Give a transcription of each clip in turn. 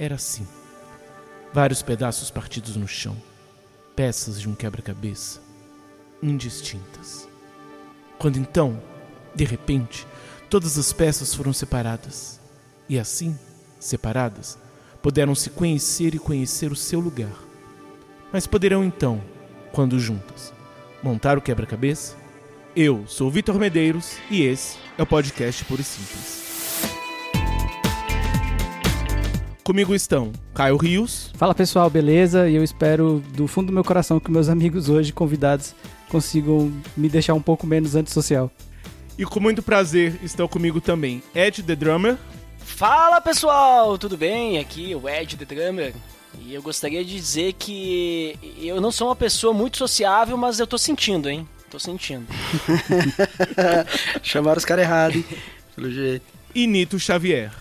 era assim: vários pedaços partidos no chão, peças de um quebra-cabeça, indistintas. Quando então, de repente, todas as peças foram separadas, e assim, separadas, puderam se conhecer e conhecer o seu lugar. Mas poderão então, quando juntas, montar o quebra-cabeça? Eu sou Vitor Medeiros e esse é o podcast Puro e Simples. Comigo estão Caio Rios. Fala pessoal, beleza? E eu espero do fundo do meu coração que meus amigos hoje, convidados, consigam me deixar um pouco menos antissocial. E com muito prazer estão comigo também Ed The Drummer. Fala pessoal, tudo bem? Aqui é o Ed The Drummer. E eu gostaria de dizer que eu não sou uma pessoa muito sociável, mas eu tô sentindo, hein? Tô sentindo. Chamaram os caras errados, hein? Pelo jeito. E Nito Xavier.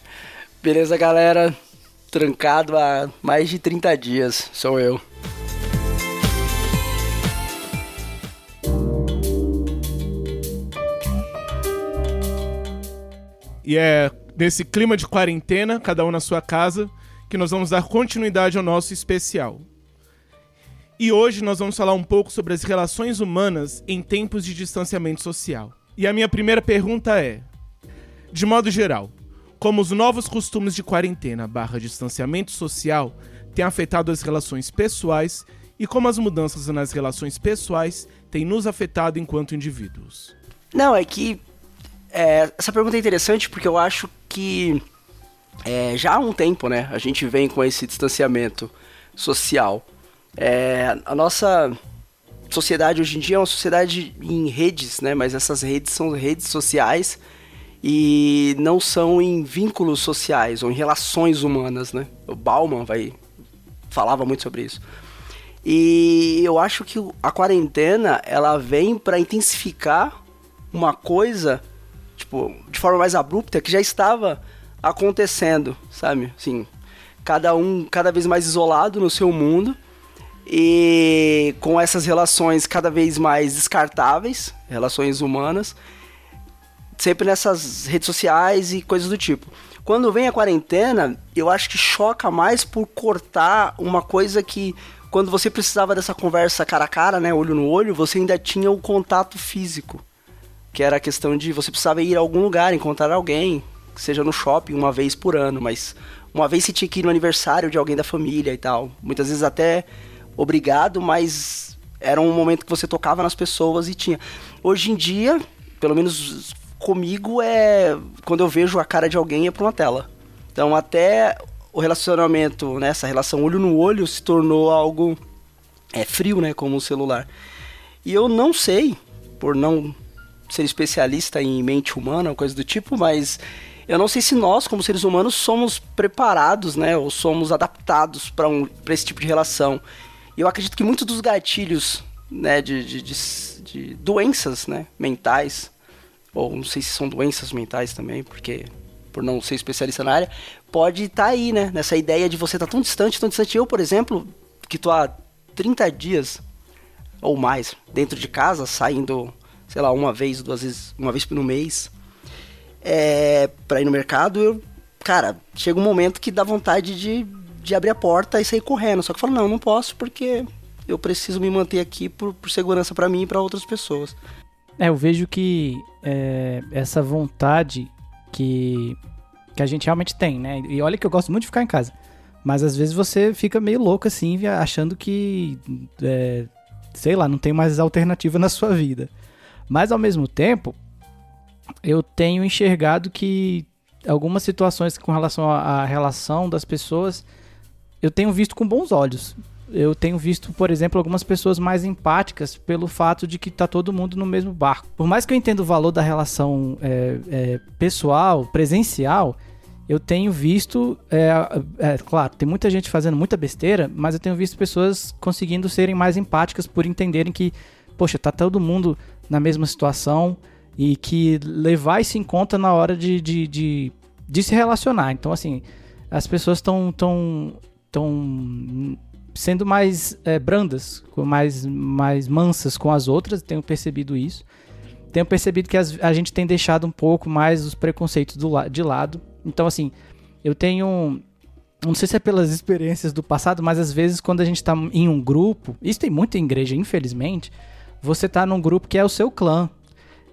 Beleza, galera? Trancado há mais de 30 dias, sou eu. E é nesse clima de quarentena, cada um na sua casa, que nós vamos dar continuidade ao nosso especial. E hoje nós vamos falar um pouco sobre as relações humanas em tempos de distanciamento social. E a minha primeira pergunta é: de modo geral, como os novos costumes de quarentena barra distanciamento social têm afetado as relações pessoais e como as mudanças nas relações pessoais têm nos afetado enquanto indivíduos? Não, é que é, essa pergunta é interessante porque eu acho que é, já há um tempo, né, a gente vem com esse distanciamento social. É, a nossa sociedade hoje em dia é uma sociedade em redes, né, mas essas redes são redes sociais e não são em vínculos sociais ou em relações humanas, né? O Bauman vai falava muito sobre isso. E eu acho que a quarentena ela vem para intensificar uma coisa tipo, de forma mais abrupta, que já estava acontecendo, sabe? Assim, cada um cada vez mais isolado no seu mundo e com essas relações cada vez mais descartáveis, relações humanas, sempre nessas redes sociais e coisas do tipo. Quando vem a quarentena, eu acho que choca mais por cortar uma coisa que quando você precisava dessa conversa cara a cara, né, olho no olho, você ainda tinha o contato físico que era a questão de você precisava ir a algum lugar, encontrar alguém, seja no shopping uma vez por ano, mas uma vez você tinha que ir no aniversário de alguém da família e tal. Muitas vezes até obrigado, mas era um momento que você tocava nas pessoas e tinha. Hoje em dia, pelo menos comigo, é quando eu vejo a cara de alguém é por uma tela. Então até o relacionamento, né, essa relação olho no olho se tornou algo é frio, né, como o celular. E eu não sei, por não ser especialista em mente humana, coisa do tipo, mas eu não sei se nós, como seres humanos, somos preparados, né, ou somos adaptados para um, esse tipo de relação. E eu acredito que muitos dos gatilhos, né, de, de, de, de doenças, né, mentais, ou não sei se são doenças mentais também, porque por não ser especialista na área, pode estar tá aí, né, nessa ideia de você estar tá tão distante, tão distante. Eu, por exemplo, que tô há 30 dias ou mais dentro de casa, saindo sei lá, uma vez, duas vezes, uma vez no mês, é, pra ir no mercado, eu, cara, chega um momento que dá vontade de, de abrir a porta e sair correndo. Só que eu falo, não, não posso porque eu preciso me manter aqui por, por segurança para mim e para outras pessoas. É, eu vejo que é, essa vontade que, que a gente realmente tem, né? E olha que eu gosto muito de ficar em casa. Mas às vezes você fica meio louco assim, achando que, é, sei lá, não tem mais alternativa na sua vida. Mas ao mesmo tempo, eu tenho enxergado que algumas situações com relação à relação das pessoas, eu tenho visto com bons olhos. Eu tenho visto, por exemplo, algumas pessoas mais empáticas pelo fato de que está todo mundo no mesmo barco. Por mais que eu entenda o valor da relação é, é, pessoal, presencial, eu tenho visto, é, é, claro, tem muita gente fazendo muita besteira, mas eu tenho visto pessoas conseguindo serem mais empáticas por entenderem que, poxa, tá todo mundo na mesma situação e que levar isso em conta na hora de, de, de, de se relacionar. Então, assim, as pessoas estão tão, tão sendo mais é, brandas, mais, mais mansas com as outras, tenho percebido isso. Tenho percebido que as, a gente tem deixado um pouco mais os preconceitos do, de lado. Então, assim, eu tenho não sei se é pelas experiências do passado, mas às vezes quando a gente tá em um grupo, isso tem muito em igreja, infelizmente, você tá num grupo que é o seu clã.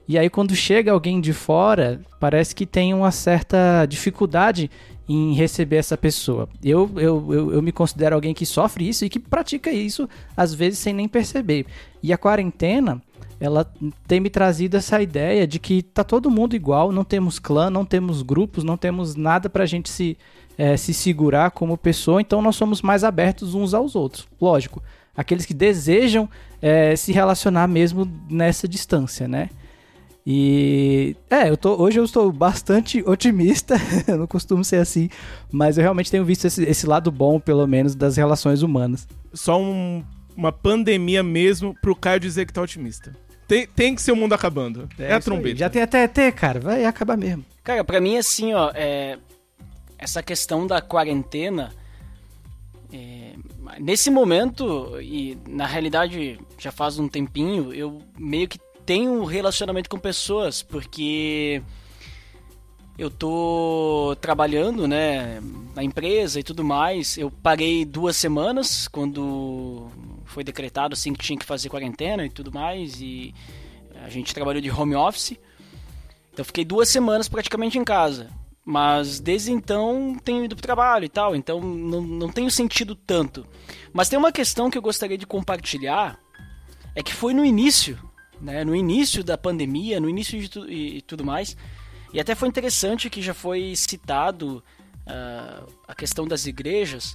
E aí quando chega alguém de fora, parece que tem uma certa dificuldade em receber essa pessoa. Eu, eu, eu, eu, me considero alguém que sofre isso e que pratica isso, às vezes, sem nem perceber. E a quarentena, ela tem me trazido essa ideia de que tá todo mundo igual, não temos clã, não temos grupos, não temos nada pra gente se, é, se segurar como pessoa, então nós somos mais abertos uns aos outros. Lógico, aqueles que desejam é, se relacionar mesmo nessa distância, né? E é, eu tô, hoje eu estou bastante otimista, eu não costumo ser assim, mas eu realmente tenho visto esse, esse lado bom, pelo menos, das relações humanas. Só um, uma pandemia mesmo pro Caio dizer que tá otimista. Tem, tem que ser o mundo acabando. É, é a trombeta. Já tem até ET, cara, vai acabar mesmo. Cara, pra mim, assim, ó, é, essa questão da quarentena. É, nesse momento, e na realidade já faz um tempinho, eu meio que tenho um relacionamento com pessoas, porque eu tô trabalhando, né, na empresa e tudo mais. Eu parei duas semanas quando foi decretado assim que tinha que fazer quarentena e tudo mais e a gente trabalhou de home office. Então fiquei duas semanas praticamente em casa. Mas desde então tenho ido pro trabalho e tal, então não, não tenho sentido tanto. Mas tem uma questão que eu gostaria de compartilhar, é que foi no início né, no início da pandemia, no início de tu, e, e, tudo mais. E até foi interessante que já foi citado uh, a questão das igrejas,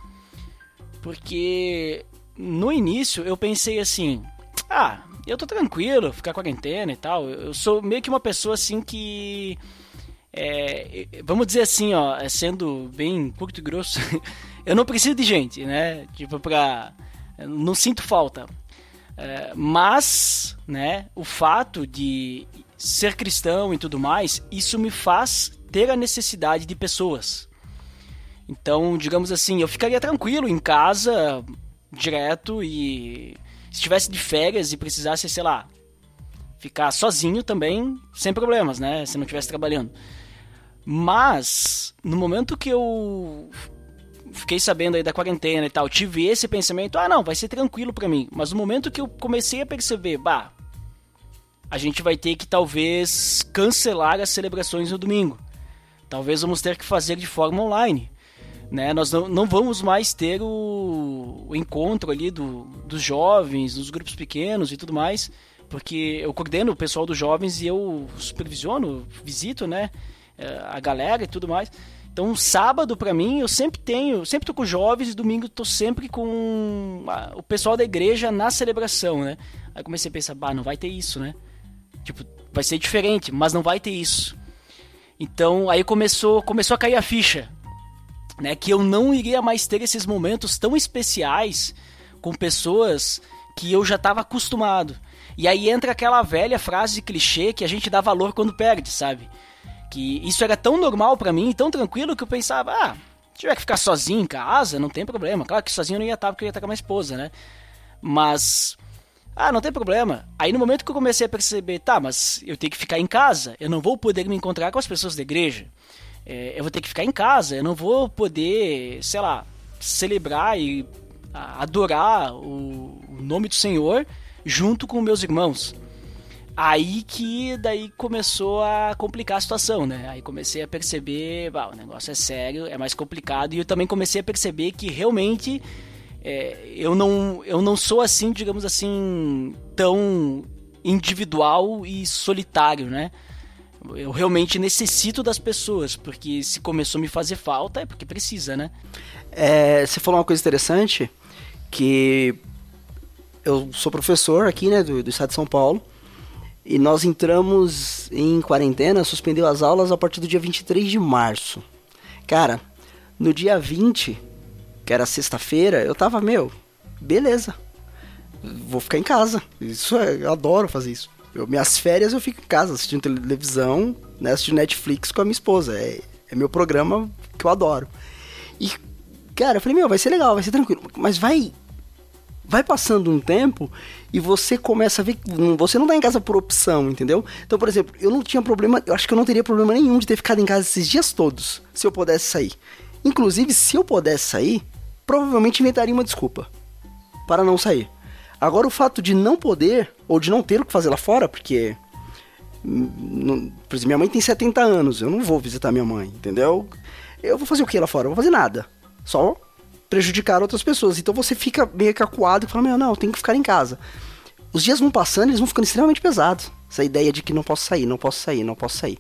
porque no início eu pensei assim: ah, eu tô tranquilo, ficar quarentena e tal. Eu sou meio que uma pessoa assim que. É, vamos dizer assim, ó, sendo bem curto e grosso, eu não preciso de gente, né? Tipo, pra. Não sinto falta. É, mas, né, o fato de ser cristão e tudo mais, isso me faz ter a necessidade de pessoas. Então, digamos assim, eu ficaria tranquilo em casa, direto, e se estivesse de férias e precisasse, sei lá, ficar sozinho também, sem problemas, né? Se não estivesse trabalhando. Mas, no momento que eu fiquei sabendo aí da quarentena e tal, tive esse pensamento, ah não, vai ser tranquilo para mim. Mas no momento que eu comecei a perceber, bah, a gente vai ter que talvez cancelar as celebrações no domingo. Talvez vamos ter que fazer de forma online. Né? Nós não, não vamos mais ter o, o encontro ali do, dos jovens, dos grupos pequenos e tudo mais, porque eu coordeno o pessoal dos jovens e eu supervisiono, visito, né, eh, a galera e tudo mais. Então, sábado para mim, eu sempre tenho, sempre tô com jovens e domingo tô sempre com a, o pessoal da igreja na celebração, né? Aí comecei a pensar, bah, não vai ter isso, né? Tipo, vai ser diferente, mas não vai ter isso. Então, aí começou, começou a cair a ficha, né, que eu não iria mais ter esses momentos tão especiais com pessoas que eu já estava acostumado. E aí entra aquela velha frase clichê que a gente dá valor quando perde, sabe? Que isso era tão normal para mim, tão tranquilo, que eu pensava, ah, tiver que ficar sozinho em casa, não tem problema. Claro que sozinho eu não ia estar porque eu ia estar com a minha esposa, né? Mas, ah, não tem problema. Aí no momento que eu comecei a perceber, tá, mas eu tenho que ficar em casa, eu não vou poder me encontrar com as pessoas da igreja. É, eu vou ter que ficar em casa, eu não vou poder, sei lá, celebrar e adorar o nome do Senhor junto com meus irmãos. Aí que daí começou a complicar a situação, né? Aí comecei a perceber, bah, o negócio é sério, é mais complicado. E eu também comecei a perceber que realmente é, eu, não, eu não sou assim, digamos assim, tão individual e solitário, né? Eu realmente necessito das pessoas, porque se começou a me fazer falta é porque precisa, né? É, você falou uma coisa interessante, que eu sou professor aqui, né, do, do estado de São Paulo, e nós entramos em quarentena, suspendeu as aulas a partir do dia 23 de março. Cara, no dia 20, que era sexta-feira, eu tava, meu, beleza. Vou ficar em casa. Isso é, eu adoro fazer isso. Eu, minhas férias eu fico em casa assistindo televisão, né, assistindo Netflix com a minha esposa. É, é meu programa que eu adoro. E, cara, eu falei, meu, vai ser legal, vai ser tranquilo. Mas vai vai passando um tempo e você começa a ver que você não tá em casa por opção, entendeu? Então, por exemplo, eu não tinha problema, eu acho que eu não teria problema nenhum de ter ficado em casa esses dias todos, se eu pudesse sair. Inclusive, se eu pudesse sair, provavelmente inventaria uma desculpa para não sair. Agora, o fato de não poder, ou de não ter o que fazer lá fora, porque. hum, por exemplo, minha mãe tem 70 anos, eu não vou visitar minha mãe, entendeu? Eu vou fazer o que lá fora? Eu vou fazer nada. Só prejudicar outras pessoas. Então você fica meio que acuado e fala: Meu, não, eu tenho que ficar em casa. Os dias vão passando e eles vão ficando extremamente pesados. Essa ideia de que não posso sair, não posso sair, não posso sair.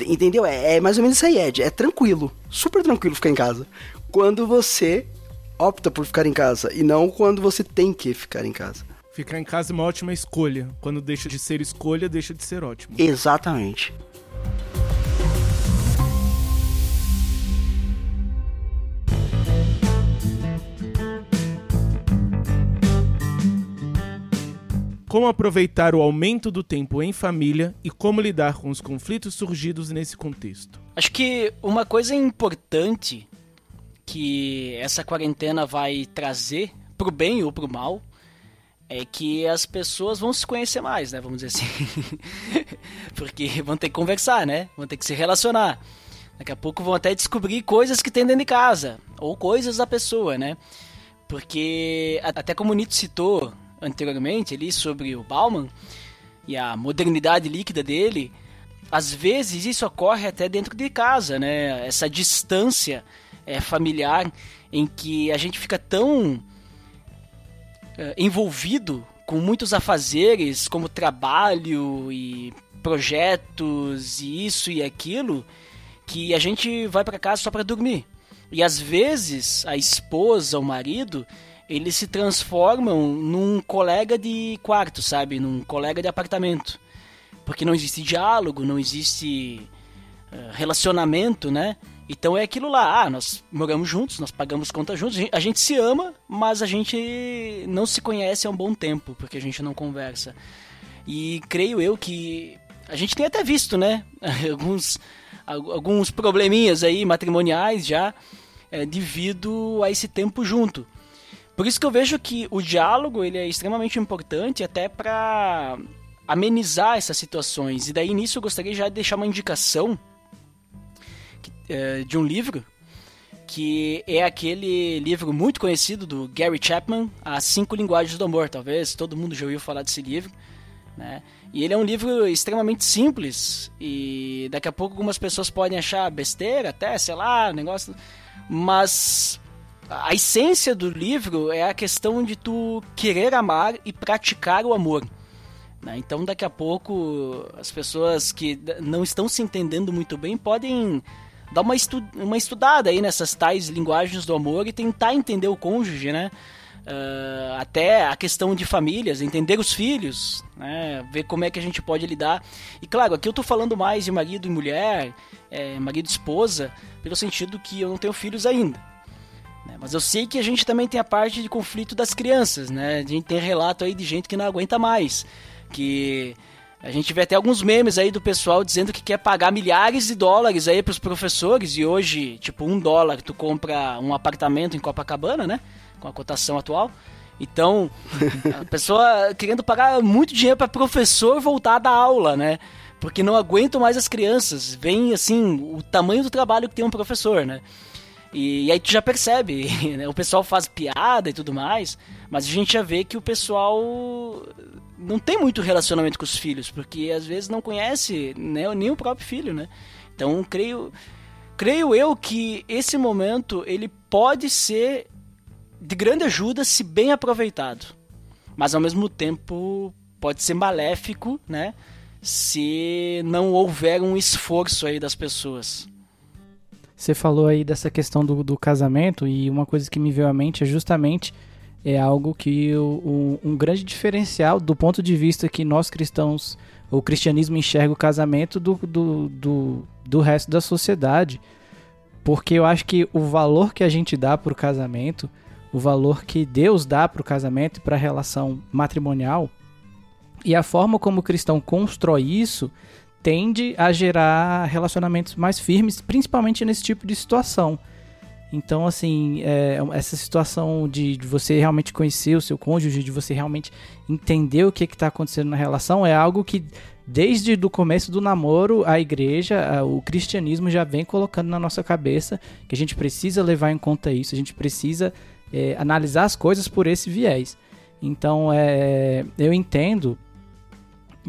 Entendeu? É, é mais ou menos isso aí, Ed. É tranquilo, super tranquilo ficar em casa. Quando você opta por ficar em casa e não quando você tem que ficar em casa. Ficar em casa é uma ótima escolha. Quando deixa de ser escolha, deixa de ser ótimo. Exatamente. Como aproveitar o aumento do tempo em família e como lidar com os conflitos surgidos nesse contexto. Acho que uma coisa importante que essa quarentena vai trazer, pro bem ou pro mal, é que as pessoas vão se conhecer mais, né? Vamos dizer assim. Porque vão ter que conversar, né? Vão ter que se relacionar. Daqui a pouco vão até descobrir coisas que tem dentro de casa, ou coisas da pessoa, né? Porque, até como o Nito citou anteriormente ali sobre o Bauman e a modernidade líquida dele, às vezes isso ocorre até dentro de casa, né? Essa distância é, familiar em que a gente fica tão é, envolvido com muitos afazeres, como trabalho e projetos e isso e aquilo, que a gente vai para casa só para dormir. E às vezes a esposa, o marido, eles se transformam num colega de quarto, sabe? Num colega de apartamento. Porque não existe diálogo, não existe eh, relacionamento, né? Então é aquilo lá, ah, nós moramos juntos, nós pagamos conta juntos, a gente, se ama, mas a gente não se conhece há um bom tempo, porque a gente não conversa. E creio eu que a gente tem até visto, né? Alguns, al- alguns probleminhas aí matrimoniais já é, devido a esse tempo junto. Por isso que eu vejo que o diálogo ele é extremamente importante até para amenizar essas situações. E daí nisso eu gostaria já de deixar uma indicação é, de um livro que é aquele livro muito conhecido do Gary Chapman, As Cinco Linguagens do Amor. Talvez todo mundo já ouviu falar desse livro. Né? E ele é um livro extremamente simples e daqui a pouco algumas pessoas podem achar besteira, até, sei lá, negócio. Mas a essência do livro é a questão de tu querer amar e praticar o amor. né? Então daqui a pouco as pessoas que não estão se entendendo muito bem podem dar uma, estu uma estudada aí nessas tais linguagens do amor e tentar entender o cônjuge, né? Ah, até a questão de famílias, entender os filhos, né? ver como é que a gente pode lidar. E claro, aqui eu tô falando mais de marido e mulher, é, marido e esposa, pelo sentido que eu não tenho filhos ainda. Né? Mas eu sei que a gente também tem a parte de conflito das crianças, né? A gente tem relato aí de gente que não aguenta mais, que a gente vê até alguns memes aí do pessoal dizendo que quer pagar milhares de dólares aí pros professores e hoje, tipo, um dólar tu compra um apartamento em Copacabana, né? Com a cotação atual. Então, a pessoa querendo pagar muito dinheiro para professor voltar da aula, né? Porque não aguentam mais as crianças. Vem, assim, o tamanho do trabalho que tem um professor, né? E, e aí tu já percebe, né? o pessoal faz piada e tudo mais, mas a gente já vê que o pessoal não tem muito relacionamento com os filhos, porque às vezes não conhece né, nem o próprio filho, né? Então, creio, creio eu que esse momento ele pode ser de grande ajuda se bem aproveitado, mas ao mesmo tempo pode ser maléfico, né? Se não houver um esforço aí das pessoas. Você falou aí dessa questão do, do casamento e uma coisa que me veio à mente é justamente é algo que o, o- um grande diferencial do ponto de vista que nós cristãos, o cristianismo enxerga o casamento do, do, do, do resto da sociedade. Porque eu acho que o valor que a gente dá pro casamento, o valor que Deus dá pro casamento e pra relação matrimonial, e a forma como o cristão constrói isso tende a gerar relacionamentos mais firmes, principalmente nesse tipo de situação. Então, assim, é, essa situação de, de você realmente conhecer o seu cônjuge, de você realmente entender o que está acontecendo na relação, é algo que desde o começo do namoro, a igreja, o cristianismo já vem colocando na nossa cabeça que a gente precisa levar em conta isso, a gente precisa é, analisar as coisas por esse viés. Então, é, eu entendo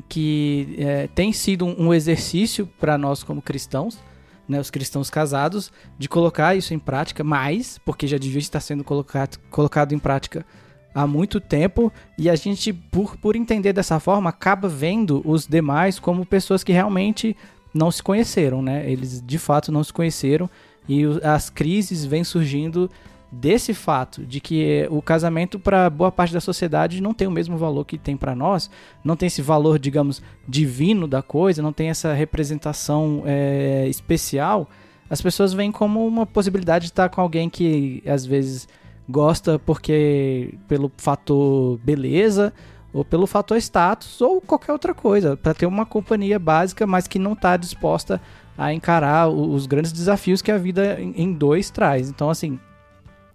que é, tem sido um, exercício para nós como cristãos, né, os cristãos casados, de colocar isso em prática mais, porque já devia estar sendo colocado, colocado em prática há muito tempo e a gente, por, por entender dessa forma, acaba vendo os demais como pessoas que realmente não se conheceram, né? Eles de fato não se conheceram e as crises vêm surgindo desse fato de que o casamento para boa parte da sociedade não tem o mesmo valor que tem para nós, não tem esse valor, digamos, divino da coisa, não tem essa representação é, especial. As pessoas veem como uma possibilidade de estar com alguém que às vezes gosta porque pelo fator beleza ou pelo fator status ou qualquer outra coisa, para ter uma companhia básica, mas que não está disposta a encarar os grandes desafios que a vida em dois traz. Então, assim,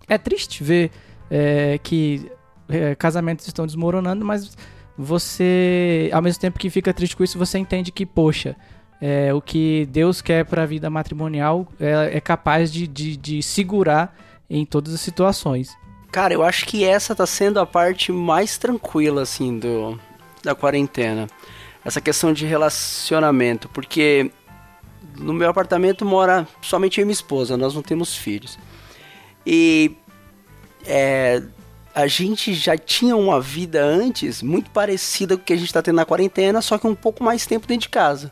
é triste ver é, que é, casamentos estão desmoronando, mas você, ao mesmo tempo que fica triste com isso, você entende que, poxa, é, o que Deus quer para a vida matrimonial é, é capaz de, de, de segurar em todas as situações. Cara, eu acho que essa tá sendo a parte mais tranquila, assim, do, da quarentena. Essa questão de relacionamento, porque no meu apartamento mora somente eu e minha esposa, nós não temos filhos. E é, a gente já tinha uma vida antes muito parecida com o que a gente está tendo na quarentena, só que um pouco mais tempo dentro de casa.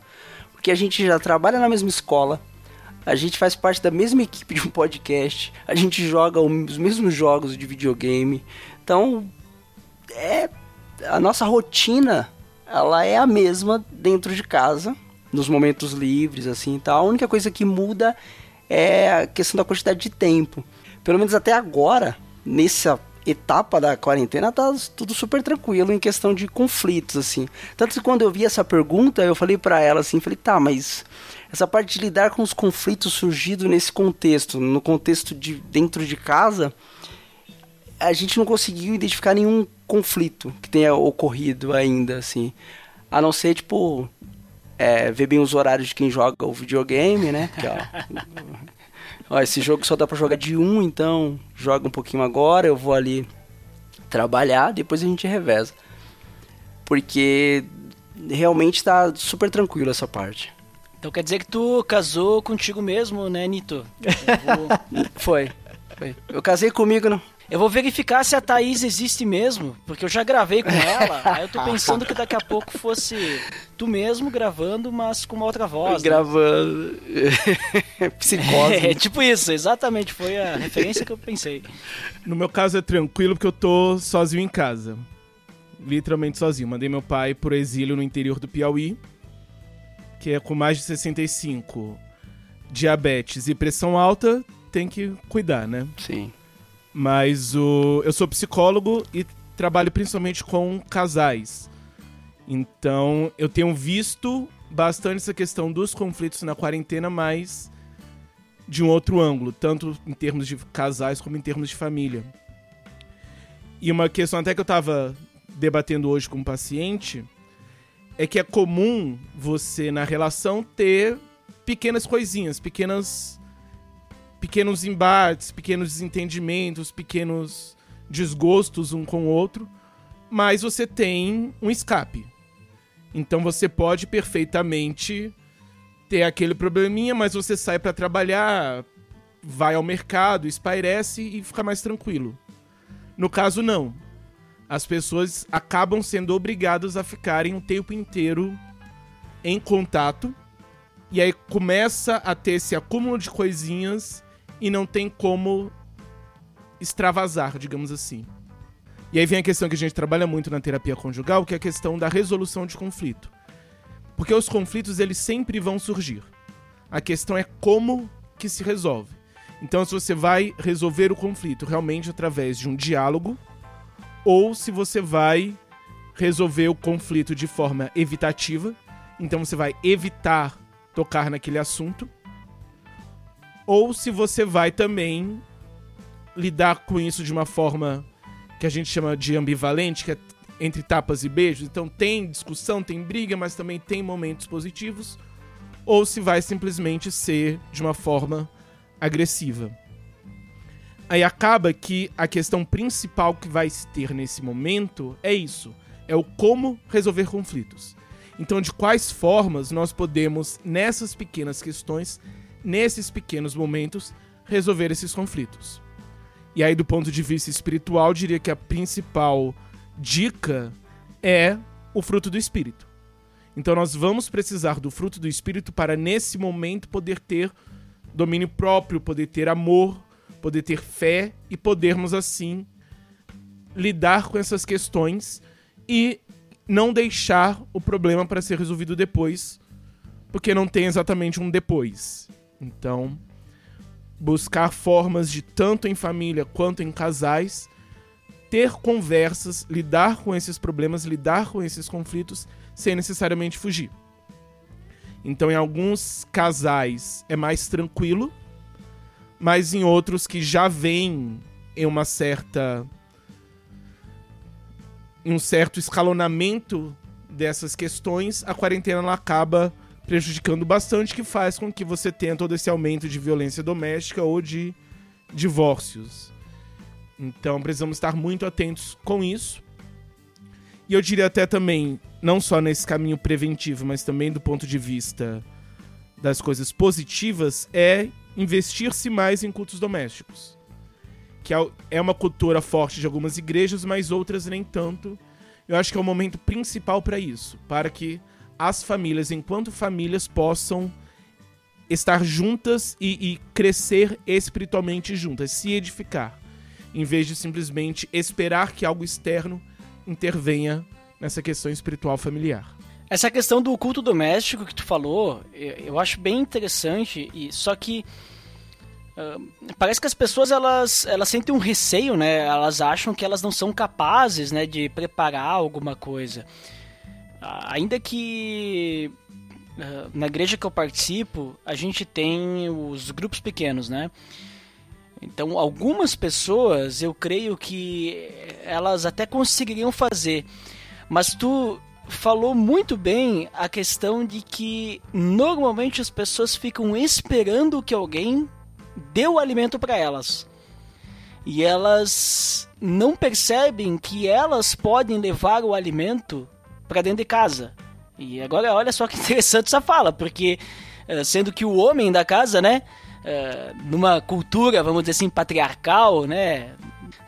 Porque a gente já trabalha na mesma escola, a gente faz parte da mesma equipe de um podcast, a gente joga os mesmos jogos de videogame. Então, é a nossa rotina, ela é a mesma dentro de casa, nos momentos livres assim, tal. A única coisa que muda é a questão da quantidade de tempo. Pelo menos até agora, nessa etapa da quarentena tá tudo super tranquilo em questão de conflitos assim. Tanto que quando eu vi essa pergunta, eu falei para ela assim, falei: "Tá, mas essa parte de lidar com os conflitos surgidos nesse contexto, no contexto de dentro de casa, a gente não conseguiu identificar nenhum conflito que tenha ocorrido ainda, assim. A não ser, tipo, é, ver bem os horários de quem joga o videogame, né? Que, ó, ó, esse jogo só dá pra jogar de um, então joga um pouquinho agora, eu vou ali trabalhar, depois a gente reveza. Porque realmente tá super tranquilo essa parte. Então quer dizer que tu casou contigo mesmo, né, Nito? Vou... Foi. Foi. Eu casei comigo, não. Eu vou verificar se a Thaís existe mesmo, porque eu já gravei com ela, aí eu tô pensando que daqui a pouco fosse tu mesmo gravando, mas com uma outra voz. Né? Gravando. Psicose. É, tipo isso, exatamente, foi a referência que eu pensei. No meu caso é tranquilo porque eu tô sozinho em casa. Literalmente sozinho. Mandei meu pai pro exílio no interior do Piauí que é com mais de 65, diabetes e pressão alta, tem que cuidar, né? Sim. Mas o, eu sou psicólogo e trabalho principalmente com casais. Então eu tenho visto bastante essa questão dos conflitos na quarentena, mas de um outro ângulo, tanto em termos de casais como em termos de família. E uma questão até que eu estava debatendo hoje com um paciente é que é comum você, na relação, ter pequenas coisinhas, pequenas. Pequenos embates, pequenos desentendimentos, pequenos desgostos um com o outro, mas você tem um escape. Então você pode perfeitamente ter aquele probleminha, mas você sai para trabalhar, vai ao mercado, espairece e fica mais tranquilo. No caso, não as pessoas acabam sendo obrigadas a ficarem o tempo inteiro em contato. E aí começa a ter esse acúmulo de coisinhas e não tem como extravasar, digamos assim. E aí vem a questão que a gente trabalha muito na terapia conjugal, que é a questão da resolução de conflito. Porque os conflitos eles sempre vão surgir. A questão é como que se resolve. Então se você vai resolver o conflito realmente através de um diálogo, ou se você vai resolver o conflito de forma evitativa, então você vai evitar tocar naquele assunto, ou se você vai também lidar com isso de uma forma que a gente chama de ambivalente, que é entre tapas e beijos, então tem discussão, tem briga, mas também tem momentos positivos, ou se vai simplesmente ser de uma forma agressiva. Aí acaba que a questão principal que vai se ter nesse momento é isso: é o como resolver conflitos. Então, de quais formas nós podemos, nessas pequenas questões, nesses pequenos momentos, resolver esses conflitos. E aí, do ponto de vista espiritual, diria que a principal dica é o fruto do espírito. Então, nós vamos precisar do fruto do espírito para, nesse momento, poder ter domínio próprio, poder ter amor, poder ter fé e podermos, assim, lidar com essas questões e não deixar o problema para ser resolvido depois, porque não tem exatamente um depois. Então, buscar formas de tanto em família quanto em casais ter conversas, lidar com esses problemas, lidar com esses conflitos sem necessariamente fugir. Então, em alguns casais é mais tranquilo, mas em outros que já vêm em uma certa em um certo escalonamento dessas questões, a quarentena ela acaba prejudicando bastante, que faz com que você tenha todo esse aumento de violência doméstica ou de divórcios. Então precisamos estar muito atentos com isso. E eu diria até também, não só nesse caminho preventivo, mas também do ponto de vista das coisas positivas, é investir-se mais em cultos domésticos. Que é, é uma cultura forte de algumas igrejas, mas outras nem tanto. Eu acho que é o momento principal para isso, para que as famílias, enquanto famílias, possam estar juntas e, e, crescer espiritualmente juntas, se edificar, em vez de simplesmente esperar que algo externo intervenha nessa questão espiritual familiar. Essa questão do culto doméstico que tu falou, eu acho bem interessante, e só que parece que as pessoas elas, elas sentem um receio, né? Elas acham que elas não são capazes, né, de preparar alguma coisa. Ainda que uh, na igreja que eu participo, a gente tem os grupos pequenos, né? Então, algumas pessoas, eu creio que elas até conseguiriam fazer. Mas tu falou muito bem a questão de que normalmente as pessoas ficam esperando que alguém dê o alimento para elas. E elas não percebem que elas podem levar o alimento para dentro de casa. E agora olha só que interessante essa fala, porque eh, sendo que o homem da casa, né, eh, numa cultura, vamos dizer assim, patriarcal, né,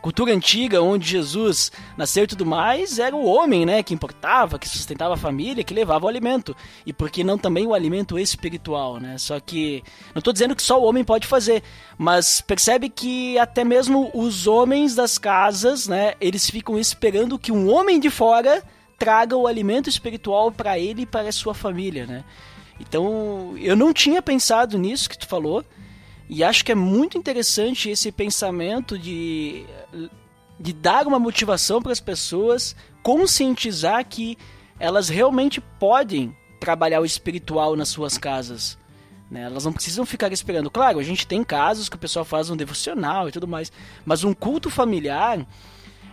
cultura antiga onde Jesus nasceu e tudo mais, era o homem, né, que importava, que sustentava a família, que levava o alimento. E por que não também o alimento espiritual, né? Só que não estou dizendo que só o homem pode fazer, mas percebe que até mesmo os homens das casas, né, eles ficam esperando que um homem de fora traga o alimento espiritual para ele e para a sua família, né? Então, eu não tinha pensado nisso que tu falou, e acho que é muito interessante esse pensamento de, de dar uma motivação para as pessoas, conscientizar que elas realmente podem trabalhar o espiritual nas suas casas. Né? Elas não precisam ficar esperando. Claro, a gente tem casos que o pessoal faz um devocional e tudo mais, mas um culto familiar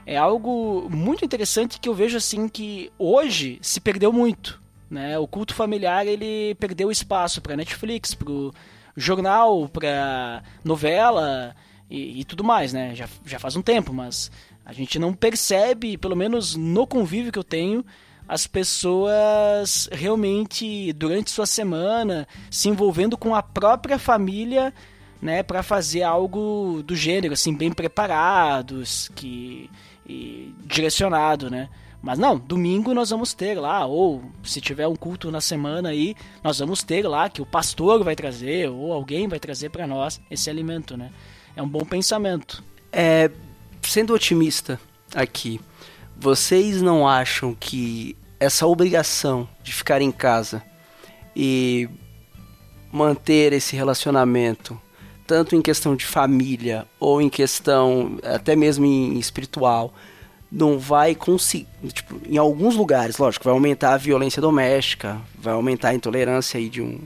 é algo muito interessante que eu vejo assim que hoje se perdeu muito. Né? O culto familiar ele perdeu espaço para Netflix, para jornal, para novela e, e, tudo mais, né? Já, já faz um tempo, mas a gente não percebe, pelo menos no convívio que eu tenho, as pessoas realmente durante sua semana se envolvendo com a própria família, né, para fazer algo do gênero assim bem preparados, que e direcionado, né? Mas não, domingo nós vamos ter lá, ou se tiver um culto na semana aí, nós vamos ter lá que o pastor vai trazer, ou alguém vai trazer para nós esse alimento, né? É um bom pensamento. É, sendo otimista aqui, vocês não acham que essa obrigação de ficar em casa e manter esse relacionamento tanto em questão de família ou em questão até mesmo em espiritual, não vai conseguir, tipo, em alguns lugares, lógico, vai aumentar a violência doméstica, vai aumentar a intolerância aí de um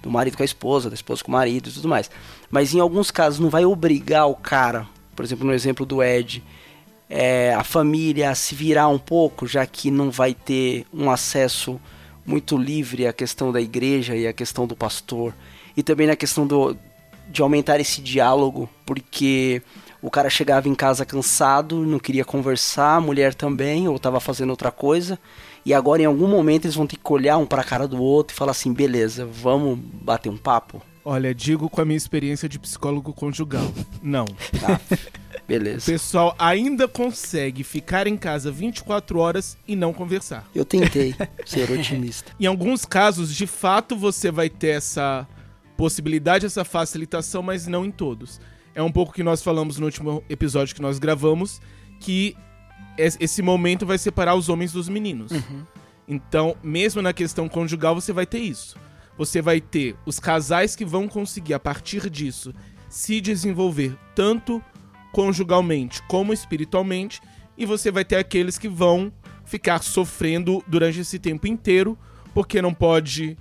do marido com a esposa, da esposa com o marido e tudo mais. Mas em alguns casos não vai obrigar o cara, por exemplo, no exemplo do Ed, é, a família se virar um pouco, já que não vai ter um acesso muito livre à questão da igreja e à questão do pastor, e também na questão do, de aumentar esse diálogo, porque o cara chegava em casa cansado, não queria conversar, a mulher também, ou estava fazendo outra coisa, e agora em algum momento eles vão ter que olhar um para a cara do outro e falar assim: beleza, vamos bater um papo? Olha, digo com a minha experiência de psicólogo conjugal. Não. Tá. O Beleza. pessoal ainda consegue ficar em casa 24 horas e não conversar. Eu tentei ser otimista. Em alguns casos, de fato, você vai ter essa possibilidade, essa facilitação, mas não em todos. É um pouco que nós falamos no último episódio que nós gravamos, que es- esse momento vai separar os homens dos meninos. Então, mesmo na questão conjugal, você vai ter isso. Você vai ter os casais que vão conseguir, a partir disso, se desenvolver tanto conjugalmente como espiritualmente, e você vai ter aqueles que vão ficar sofrendo durante esse tempo inteiro, porque não pode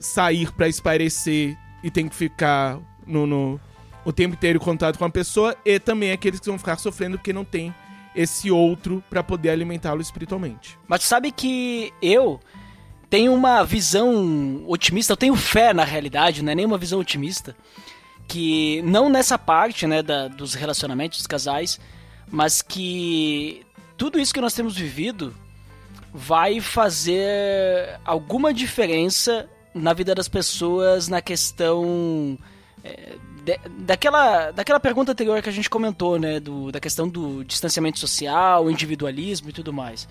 sair pra espairecer e tem que ficar no, no- o tempo inteiro em contato com a pessoa, e também aqueles que vão ficar sofrendo porque não tem esse outro pra poder alimentá-lo espiritualmente. Mas sabe que eu tenho uma visão otimista, eu tenho fé na realidade, não é nem uma visão otimista, que não nessa parte, né, da, dos relacionamentos dos casais, mas que tudo isso que nós temos vivido vai fazer alguma diferença na vida das pessoas na questão é, de- daquela, daquela pergunta anterior que a gente comentou, né, do, da questão do distanciamento social, individualismo e tudo mais.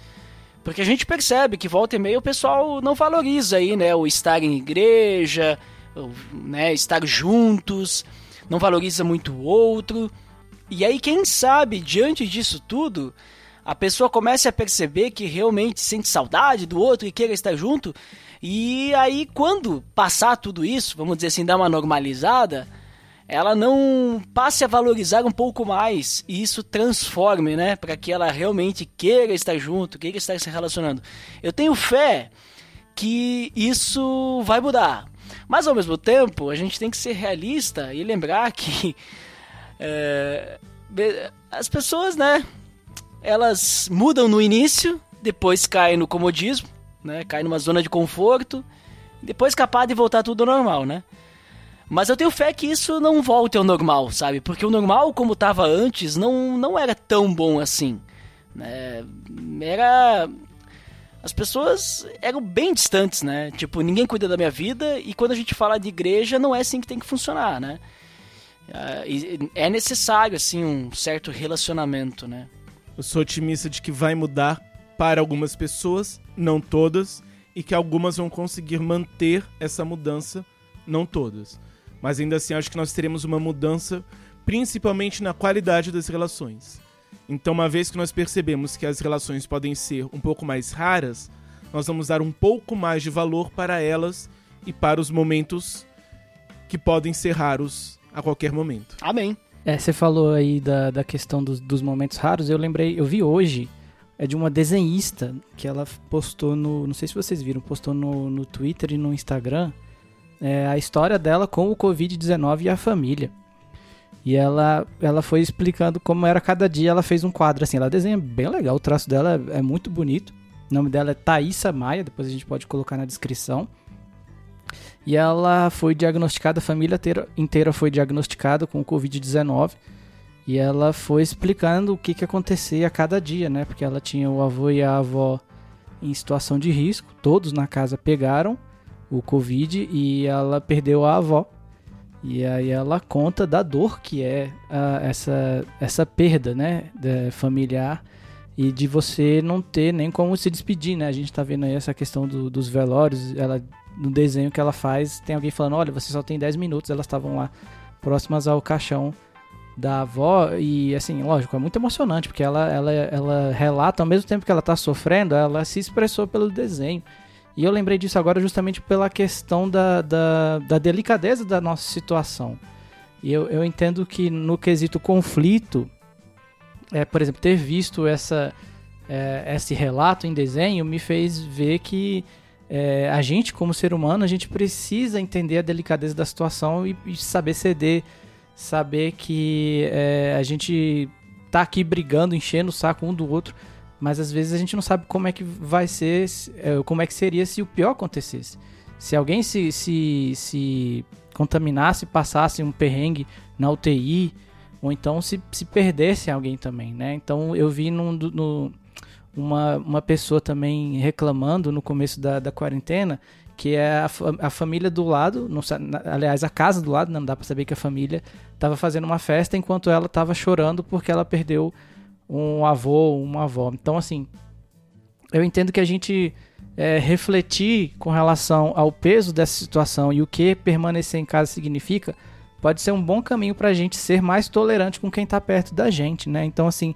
Porque a gente percebe que volta e meia o pessoal não valoriza aí, né, o estar em igreja, o, né, estar juntos, não valoriza muito o outro. E aí, quem sabe, diante disso tudo, a pessoa comece a perceber que realmente sente saudade do outro e queira estar junto. E aí, quando passar tudo isso, vamos dizer assim, dar uma normalizada, ela não passe a valorizar um pouco mais e isso transforme, né, para que ela realmente queira estar junto, queira estar se relacionando. Eu tenho fé que isso vai mudar. Mas ao mesmo tempo, a gente tem que ser realista e lembrar que é, as pessoas, né, elas mudam no início, depois caem no comodismo, né, caem numa zona de conforto, depois capaz de voltar tudo ao normal, né? Mas eu tenho fé que isso não volte ao normal, sabe? Porque o normal, como estava antes, não, não era tão bom assim. Né? Era. As pessoas eram bem distantes, né? Tipo, ninguém cuida da minha vida e quando a gente fala de igreja, não é assim que tem que funcionar, né? Ah, É necessário, assim, um certo relacionamento, né? Eu sou otimista de que vai mudar para algumas pessoas, não todas, e que algumas vão conseguir manter essa mudança, não todas. Mas ainda assim, acho que nós teremos uma mudança, principalmente na qualidade das relações. Então, uma vez que nós percebemos que as relações podem ser um pouco mais raras, nós vamos dar um pouco mais de valor para elas e para os momentos que podem ser raros a qualquer momento. Amém. É, você falou aí da, da questão dos, dos momentos raros. Eu lembrei, eu vi hoje, é de uma desenhista que ela postou no. Não sei se vocês viram, postou no, no Twitter e no Instagram é, a história dela com o Covid-19 e a família. E ela, ela foi explicando como era cada dia. Ela fez um quadro assim. Ela desenha bem legal. O traço dela é, é muito bonito. O nome dela é Thaísa Maia. Depois a gente pode colocar na descrição. E ela foi diagnosticada, a família inteira, inteira foi diagnosticada com o Covid-19. E ela foi explicando o que, que acontecia a cada dia, né? Porque ela tinha o avô e a avó em situação de risco. Todos na casa pegaram o Covid e ela perdeu a avó. E aí ela conta da dor que é ah, essa, essa perda, né? da- familiar e de você não ter nem como se despedir, né? A gente tá vendo aí essa questão do- dos velórios, ela no desenho que ela faz, tem alguém falando, olha, você só tem 10 minutos, elas estavam lá próximas ao caixão da avó e assim, lógico, é muito emocionante, porque ela, ela, ela relata, ao mesmo tempo que ela tá sofrendo, ela se expressou pelo desenho. E eu lembrei disso agora justamente pela questão da, da, da delicadeza da nossa situação. E eu, eu entendo que no quesito conflito, é, por exemplo, ter visto essa, é, esse relato em desenho me fez ver que é, a gente, como ser humano, a gente precisa entender a delicadeza da situação e, e saber ceder, saber que é, a gente tá aqui brigando, enchendo o saco um do outro, mas às vezes a gente não sabe como é que vai ser, é, como é que seria se o pior acontecesse. Se alguém se, se, se contaminasse, passasse um perrengue na UTI, ou então se, se perdesse alguém também, né? Então eu vi num, no, uma, uma pessoa também reclamando no começo da, da quarentena que é a, a família do lado, não, aliás, a casa do lado, não dá para saber que a família estava fazendo uma festa enquanto ela estava chorando porque ela perdeu um avô, uma avó. Então, assim, eu entendo que a gente é, refletir com relação ao peso dessa situação e o que permanecer em casa significa, pode ser um bom caminho para a gente ser mais tolerante com quem está perto da gente, né? Então, assim,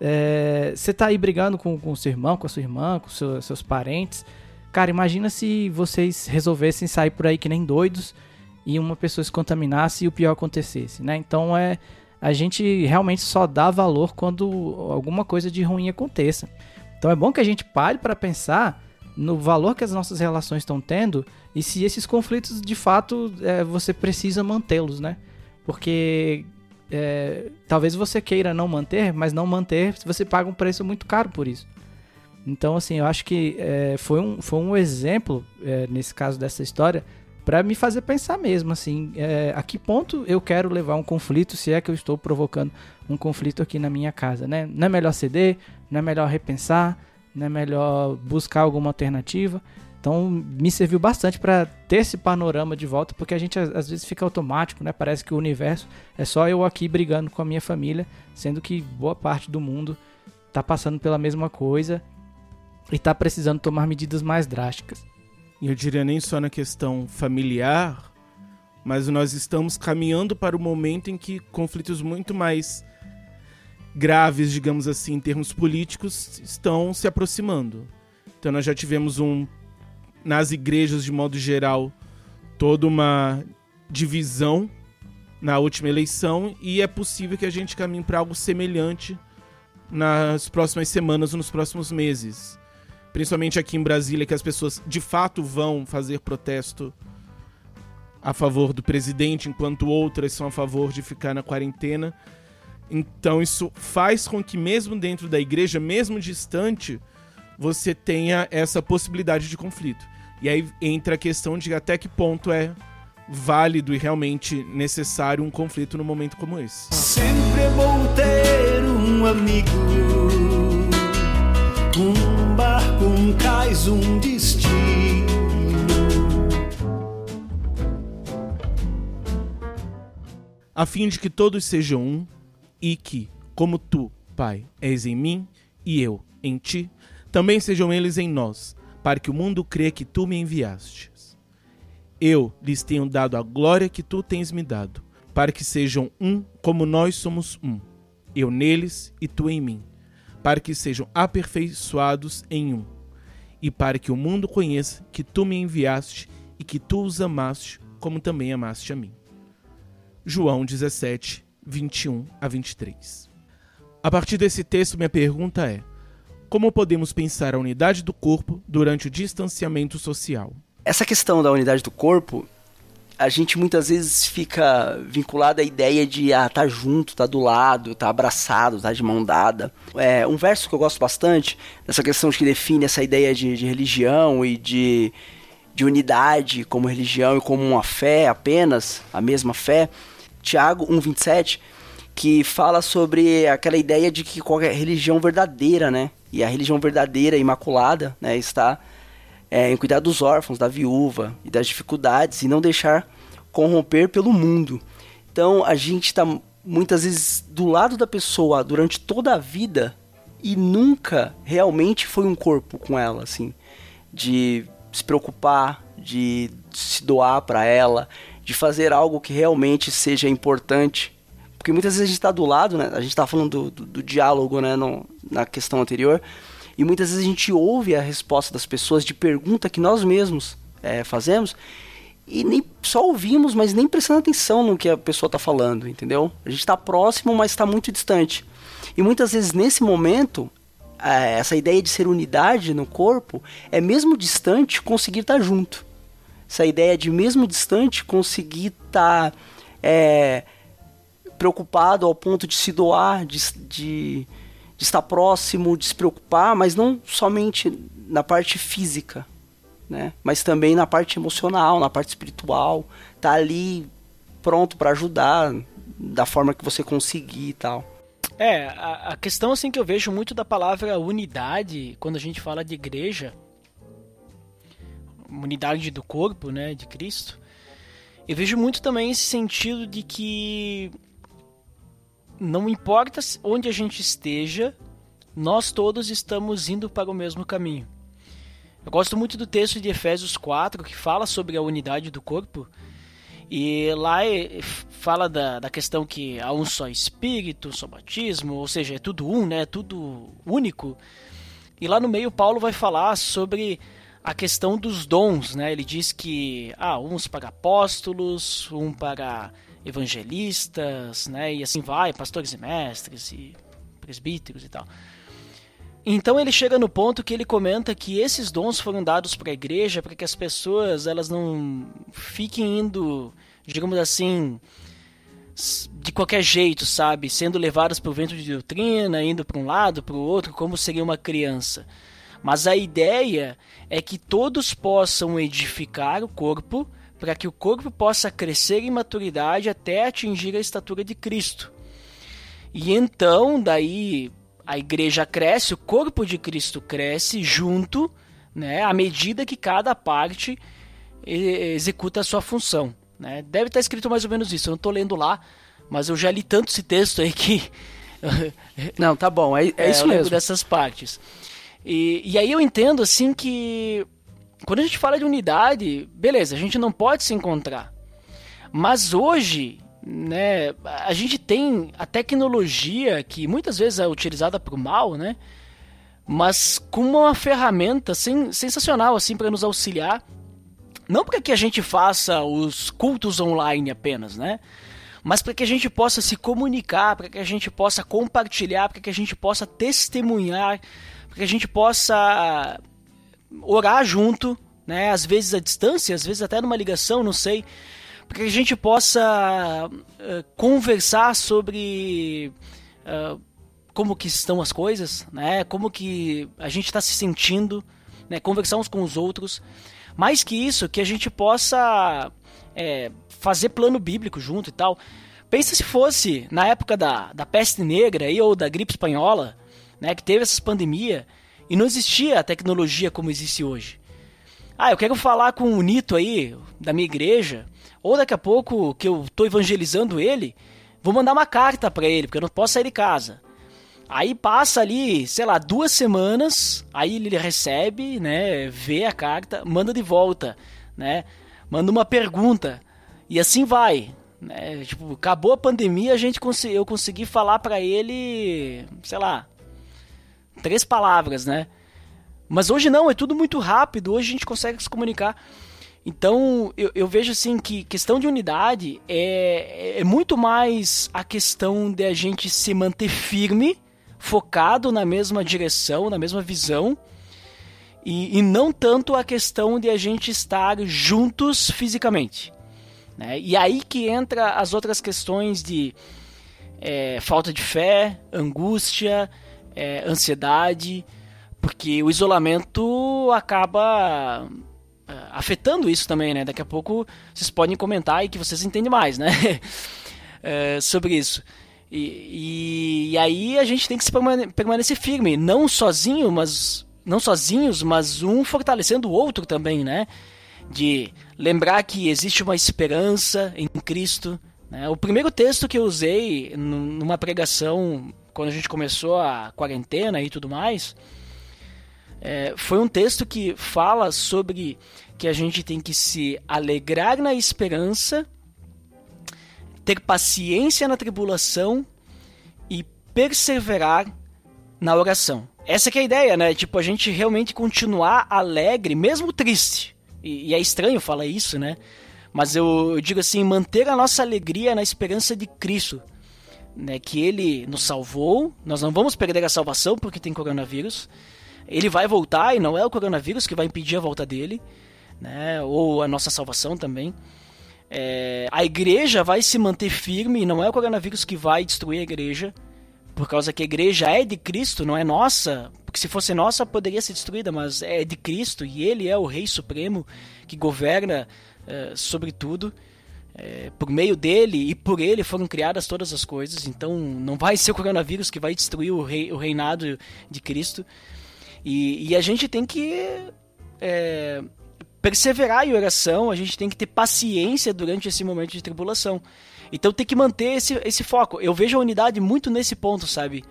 é, você tá aí brigando com, com o seu irmão, com a sua irmã, com seu, seus parentes. Cara, imagina se vocês resolvessem sair por aí que nem doidos e uma pessoa se contaminasse e o pior acontecesse, né? Então é a gente realmente só dá valor quando alguma coisa de ruim aconteça. Então é bom que a gente pare para pensar no valor que as nossas relações estão tendo e se esses conflitos de fato é, você precisa mantê-los, né? Porque é, talvez você queira não manter, mas não manter você paga um preço muito caro por isso. Então, assim, eu acho que é, foi, um, foi um exemplo, é, nesse caso dessa história, para me fazer pensar mesmo, assim, é, a que ponto eu quero levar um conflito, se é que eu estou provocando um conflito aqui na minha casa, né? Não é melhor ceder, não é melhor repensar, não é melhor buscar alguma alternativa. Então me serviu bastante para ter esse panorama de volta, porque a gente às vezes fica automático, né? Parece que o universo é só eu aqui brigando com a minha família, sendo que boa parte do mundo está passando pela mesma coisa e está precisando tomar medidas mais drásticas. E eu diria nem só na questão familiar, mas nós estamos caminhando para o momento em que conflitos muito mais graves, digamos assim, em termos políticos, estão se aproximando. Então nós já tivemos um nas igrejas de modo geral toda uma divisão na última eleição e é possível que a gente caminhe para algo semelhante nas próximas semanas ou nos próximos meses. Principalmente aqui em Brasília, que as pessoas de fato vão fazer protesto a favor do presidente, enquanto outras são a favor de ficar na quarentena. Então isso faz com que mesmo dentro da igreja, mesmo distante, você tenha essa possibilidade de conflito. E aí entra a questão de até que ponto é válido e realmente necessário um conflito num momento como esse. Sempre é bom ter um amigo, um cais, um destino. A fim de que todos sejam um e que, como tu, Pai, és em mim e eu em ti, também sejam eles em nós para que o mundo crê que tu me enviaste. Eu lhes tenho dado a glória que tu tens me dado, para que sejam um como nós somos um, eu neles e tu em mim, para que sejam aperfeiçoados em um, e para que o mundo conheça que tu me enviaste e que tu os amaste, como também amaste a mim. João 17, 21 a 23. A partir desse texto, minha pergunta é: como podemos pensar a unidade do corpo durante o distanciamento social? Essa questão da unidade do corpo, a gente muitas vezes fica vinculado à ideia de ah, tá junto, tá do lado, tá abraçado, tá de mão dada. É, um verso que eu gosto bastante, dessa questão que define essa ideia de, de religião e de, de unidade como religião e como uma fé apenas, a mesma fé, Tiago 1,27, que fala sobre aquela ideia de que qualquer religião verdadeira, né? E a religião verdadeira, imaculada, né, está é, em cuidar dos órfãos, da viúva e das dificuldades e não deixar corromper pelo mundo. Então a gente está muitas vezes do lado da pessoa durante toda a vida e nunca realmente foi um corpo com ela, assim, de se preocupar, de se doar para ela, de fazer algo que realmente seja importante porque muitas vezes a gente está do lado, né? A gente está falando do, do, do, diálogo, né? No, na questão anterior. E muitas vezes a gente ouve a resposta das pessoas de pergunta que nós mesmos é, fazemos e nem só ouvimos, mas nem prestando atenção no que a pessoa está falando, entendeu? A gente está próximo, mas está muito distante. E muitas vezes nesse momento, é, essa ideia de ser unidade no corpo é mesmo distante conseguir estar tá junto. Essa ideia de mesmo distante conseguir estar tá, é, preocupado ao ponto de se doar, de, de, de estar próximo, de se preocupar, mas não somente na parte física, né? Mas também na parte emocional, na parte espiritual, tá ali pronto para ajudar da forma que você conseguir e tal. É, a, a, questão assim que eu vejo muito da palavra unidade quando a gente fala de igreja, unidade do corpo, né, de Cristo. Eu vejo muito também esse sentido de que não importa onde a gente esteja, nós todos estamos indo para o mesmo caminho. Eu gosto muito do texto de Efésios 4 que fala sobre a unidade do corpo. E lá fala da, da questão que há um só espírito, só batismo, ou seja, é tudo um, né? É tudo único. E lá no meio Paulo vai falar sobre a questão dos dons, né? Ele diz que ah, uns para apóstolos, um para evangelistas, né? E assim vai, pastores e mestres e presbíteros e tal. Então ele chega no ponto que ele comenta que esses dons foram dados para a igreja para que as pessoas elas não fiquem indo, digamos assim, de qualquer jeito, sabe, sendo levadas por vento de doutrina, indo para um lado, para o outro, como seria uma criança. Mas a ideia é que todos possam edificar o corpo para que o corpo possa crescer em maturidade até atingir a estatura de Cristo. E então, daí a igreja cresce, o corpo de Cristo cresce junto, né, à medida que cada parte executa a sua função. Né? Deve estar escrito mais ou menos isso, eu não estou lendo lá, mas eu já li tanto esse texto aí que. não, tá bom, é, é, é isso mesmo. dessas partes. E, e aí eu entendo assim que quando a gente fala de unidade, beleza, a gente não pode se encontrar. Mas hoje né, a gente tem a tecnologia que muitas vezes é utilizada para o mal, né? Mas como uma ferramenta sen sensacional assim para nos auxiliar, não para que a gente faça os cultos online apenas, né? Mas para que a gente possa se comunicar, para que a gente possa compartilhar, para que a gente possa testemunhar, para que a gente possa orar junto, né? Às vezes à distância, às vezes até numa ligação, não sei para que a gente possa uh, conversar sobre uh, como que estão as coisas, né? Como que a gente está se sentindo, né? Conversar uns com os outros. Mais que isso, que a gente possa é, fazer plano bíblico junto e tal. Pensa se fosse na época da, da peste negra aí, ou da gripe espanhola, né? Que teve essa pandemia e não existia a tecnologia como existe hoje. Ah, eu quero falar com o Nito aí, da minha igreja, ou daqui a pouco que eu tô evangelizando ele, vou mandar uma carta para ele, porque eu não posso sair de casa. Aí passa ali, sei lá, duas semanas, aí ele recebe, né, vê a carta, manda de volta, né, manda uma pergunta e assim vai, né, tipo, acabou a pandemia, a gente eu consegui falar para ele, sei lá, três palavras, né, mas hoje não, é tudo muito rápido, hoje a gente consegue se comunicar. Então, eu, eu, vejo assim que questão de unidade é, é muito mais a questão de a gente se manter firme, focado na mesma direção, na mesma visão, e, e não tanto a questão de a gente estar juntos fisicamente. Né? E aí que entra as outras questões de é, falta de fé, angústia, é, ansiedade, porque o isolamento acaba uh, afetando isso também, né? Daqui a pouco vocês podem comentar e que vocês entendem mais, né? uh, sobre isso. E, e, e, aí a gente tem que se permanecer firme, não sozinho, mas não sozinhos, mas um fortalecendo o outro também, né? De lembrar que existe uma esperança em Cristo. Né? O primeiro texto que eu usei numa pregação quando a gente começou a quarentena e tudo mais, é, foi um texto que fala sobre que a gente tem que se alegrar na esperança, ter paciência na tribulação e perseverar na oração. Essa é a ideia, né? Tipo, a gente realmente continuar alegre, mesmo triste. E, e é estranho falar isso, né? Mas eu, eu, digo assim, manter a nossa alegria na esperança de Cristo. Né? Que Ele nos salvou, nós não vamos perder a salvação porque tem coronavírus. Ele vai voltar e não é o coronavírus que vai impedir a volta dele né? Ou a nossa salvação também. é, a igreja vai se manter firme e não é o coronavírus que vai destruir a igreja, por causa que a igreja é de Cristo, não é nossa. Porque se fosse nossa, poderia ser destruída, mas é de Cristo e Ele é o Rei Supremo que governa é, sobre tudo. É, por meio dele e por ele foram criadas todas as coisas. Então não vai ser o coronavírus que vai destruir o, rei, o reinado de Cristo. E, e a gente tem que é, perseverar em oração, a gente tem que ter paciência durante esse momento de tribulação. Então tem que manter esse, esse foco. Eu vejo a unidade muito nesse ponto, sabe?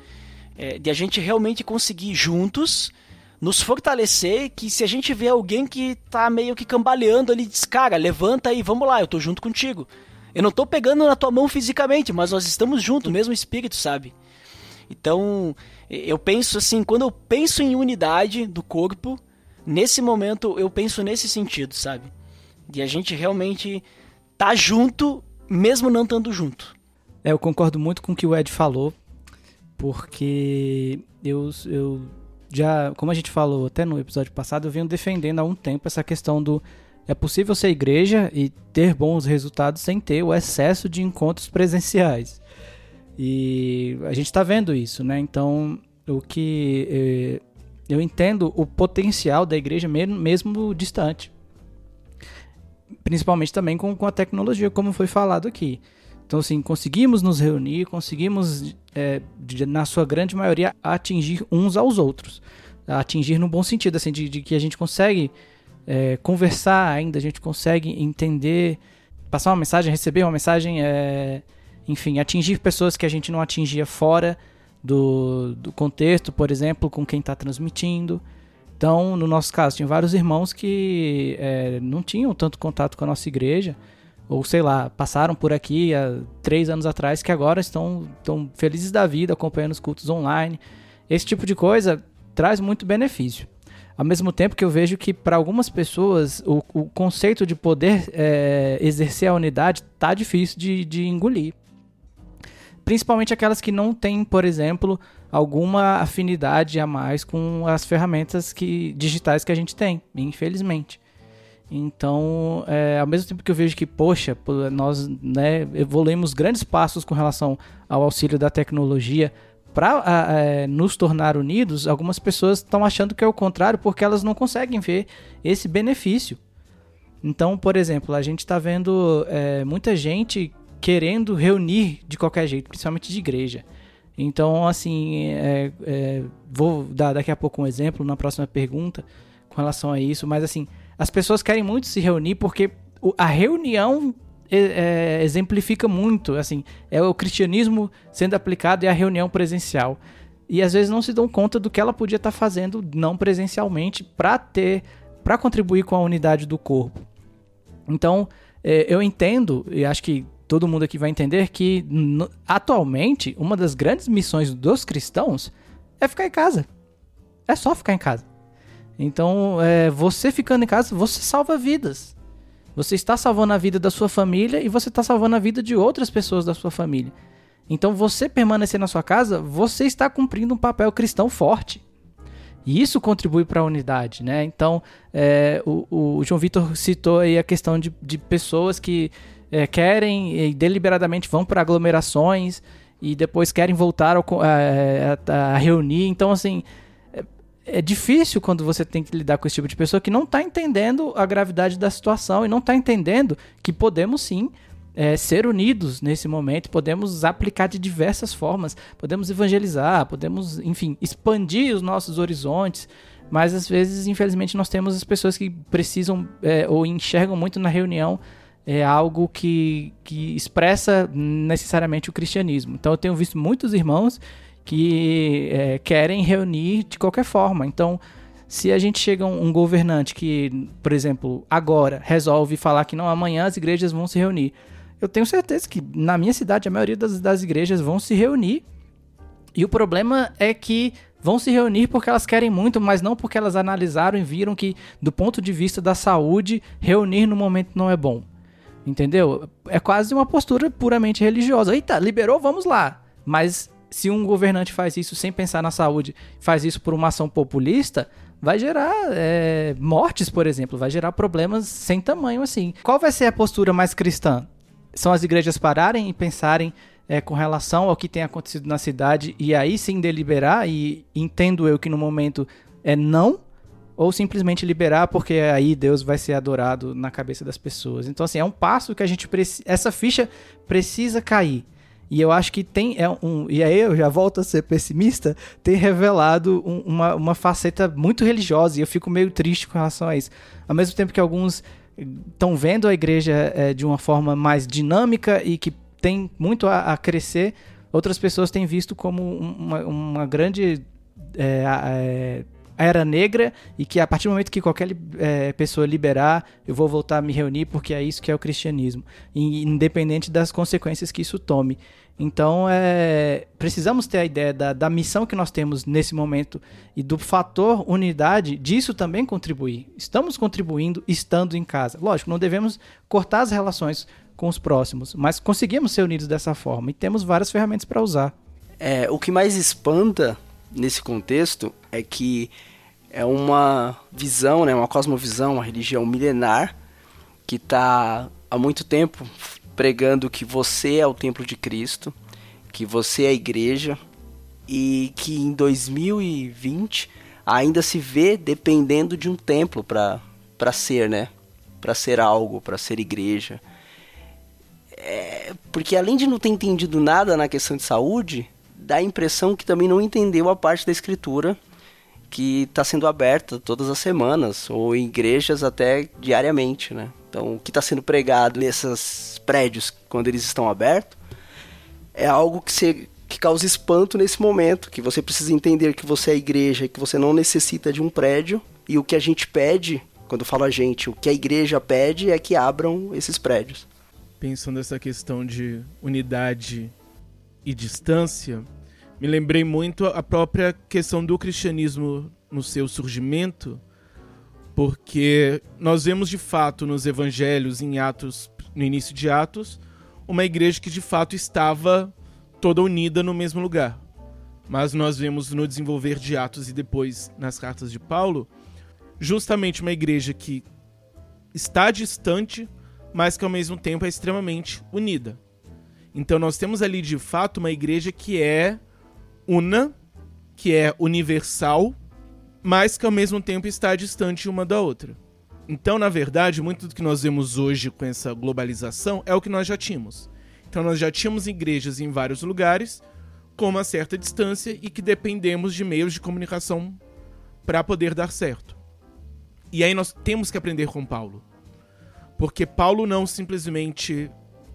É, de a gente realmente conseguir juntos nos fortalecer, que se a gente vê alguém que tá meio que cambaleando ali, diz, cara, levanta aí, vamos lá, eu tô junto contigo. Eu não tô pegando na tua mão fisicamente, mas nós estamos juntos, mesmo espírito, sabe? Então, eu penso assim, quando eu penso em unidade do corpo, nesse momento eu penso nesse sentido, sabe? De a gente realmente tá junto, mesmo não estando junto. É, eu concordo muito com o que o Ed falou, porque eu, eu já, como a gente falou até no episódio passado, eu venho defendendo há um tempo essa questão do é possível ser igreja e ter bons resultados sem ter o excesso de encontros presenciais. E a gente está vendo isso, né? Então, o que eh, eu entendo o potencial da igreja mesmo, mesmo distante. Principalmente também com, com a tecnologia, como foi falado aqui. Então, assim, conseguimos nos reunir, conseguimos, é, na sua grande maioria, atingir uns aos outros. Atingir no bom sentido, assim, de, de que a gente consegue é, conversar ainda, a gente consegue entender, passar uma mensagem, receber uma mensagem, é, enfim, atingir pessoas que a gente não atingia fora do, do contexto, por exemplo, com quem está transmitindo. Então, no nosso caso, tinha vários irmãos que é, não tinham tanto contato com a nossa igreja, ou sei lá, passaram por aqui há três anos atrás, que agora estão, estão felizes da vida acompanhando os cultos online. Esse tipo de coisa traz muito benefício. Ao mesmo tempo que eu vejo que para algumas pessoas o, o, conceito de poder é, exercer a unidade tá difícil de, de engolir. Principalmente aquelas que não têm, por exemplo, alguma afinidade a mais com as ferramentas que, digitais que a gente tem, infelizmente. Então, é, ao mesmo tempo que eu vejo que, poxa, nós né, evoluímos grandes passos com relação ao auxílio da tecnologia para é, nos tornar unidos, algumas pessoas estão achando que é o contrário porque elas não conseguem ver esse benefício. Então, por exemplo, a gente está vendo é, muita gente querendo reunir de qualquer jeito, principalmente de igreja. Então, assim, é, é, vou dar daqui a pouco um exemplo na próxima pergunta com relação a isso, mas assim, as pessoas querem muito se reunir porque a reunião é, é, exemplifica muito, assim, é o cristianismo sendo aplicado e a reunião presencial. E às vezes não se dão conta do que ela podia estar fazendo não presencialmente para ter, para contribuir com a unidade do corpo. Então, é, eu entendo e acho que todo mundo aqui vai entender que atualmente uma das grandes missões dos cristãos é ficar em casa. É só ficar em casa. Então, é, você ficando em casa, você salva vidas. Você está salvando a vida da sua família e você está salvando a vida de outras pessoas da sua família. Então, você permanecer na sua casa, você está cumprindo um papel cristão forte. E isso contribui para a unidade, né? Então, é, o, o, João Vitor citou aí a questão de, de pessoas que é, querem e deliberadamente vão para aglomerações e depois querem voltar ao, é, a, a, reunir. Então, assim, é difícil quando você tem que lidar com esse tipo de pessoa que não está entendendo a gravidade da situação e não está entendendo que podemos sim é, ser unidos nesse momento, podemos aplicar de diversas formas, podemos evangelizar, podemos, enfim, expandir os nossos horizontes, mas às vezes, infelizmente, nós temos as pessoas que precisam é, ou enxergam muito na reunião é algo que, que expressa necessariamente o cristianismo. Então eu tenho visto muitos irmãos que é, querem reunir de qualquer forma. Então, se a gente chega um, um governante que, por exemplo, agora resolve falar que não, amanhã as igrejas vão se reunir, eu tenho certeza que na minha cidade a maioria das, das igrejas vão se reunir. E o problema é que vão se reunir porque elas querem muito, mas não porque elas analisaram e viram que, do ponto de vista da saúde, reunir no momento não é bom. Entendeu? É quase uma postura puramente religiosa. Eita, liberou, vamos lá. Mas se um governante faz isso sem pensar na saúde, faz isso por uma ação populista, vai gerar é, mortes, por exemplo, vai gerar problemas sem tamanho assim. Qual vai ser a postura mais cristã? São as igrejas pararem e pensarem é, com relação ao que tem acontecido na cidade e aí sim deliberar, e entendo eu que no momento é não, ou simplesmente liberar porque aí Deus vai ser adorado na cabeça das pessoas. Então assim, é um passo que a gente precisa, essa ficha precisa cair. E eu acho que tem é um. E aí eu já volto a ser pessimista, tem revelado um, uma, uma faceta muito religiosa. E eu fico meio triste com relação a isso. Ao mesmo tempo que alguns estão vendo a igreja é, de uma forma mais dinâmica e que tem muito a, a crescer, outras pessoas têm visto como uma, uma grande é, é, era negra e que a partir do momento que qualquer é, pessoa liberar, eu vou voltar a me reunir porque é isso que é o cristianismo, independente das consequências que isso tome. Então, é, precisamos ter a ideia da, da missão que nós temos nesse momento e do fator unidade, disso também contribuir. Estamos contribuindo estando em casa. Lógico, não devemos cortar as relações com os próximos, mas conseguimos ser unidos dessa forma e temos várias ferramentas para usar. É, o que mais espanta nesse contexto é que é uma visão, né, uma cosmovisão, uma religião milenar que está há muito tempo pregando que você é o templo de Cristo, que você é a igreja e que em 2020 ainda se vê dependendo de um templo para para ser, né? Para ser algo, para ser igreja. É, porque além de não ter entendido nada na questão de saúde, dá a impressão que também não entendeu a parte da escritura que está sendo aberta todas as semanas, ou em igrejas até diariamente, né? Então, o que está sendo pregado nesses prédios quando eles estão abertos é algo que, se, que causa espanto nesse momento, que você precisa entender que você é igreja, que você não necessita de um prédio, e o que a gente pede, quando falo a gente, o que a igreja pede é que abram esses prédios. Pensando nessa questão de unidade e distância, me lembrei muito a própria questão do cristianismo no seu surgimento, porque nós vemos de fato nos evangelhos, em Atos, no início de Atos, uma igreja que de fato estava toda unida no mesmo lugar. Mas nós vemos no desenvolver de Atos e depois nas cartas de Paulo, justamente uma igreja que está distante, mas que ao mesmo tempo é extremamente unida. Então nós temos ali de fato uma igreja que é una, que é universal, mas que ao mesmo tempo está distante uma da outra. Então, na verdade, muito do que nós vemos hoje com essa globalização é o que nós já tínhamos. Então, nós já tínhamos igrejas em vários lugares, com uma certa distância e que dependemos de meios de comunicação para poder dar certo. E aí nós temos que aprender com Paulo. Porque Paulo não simplesmente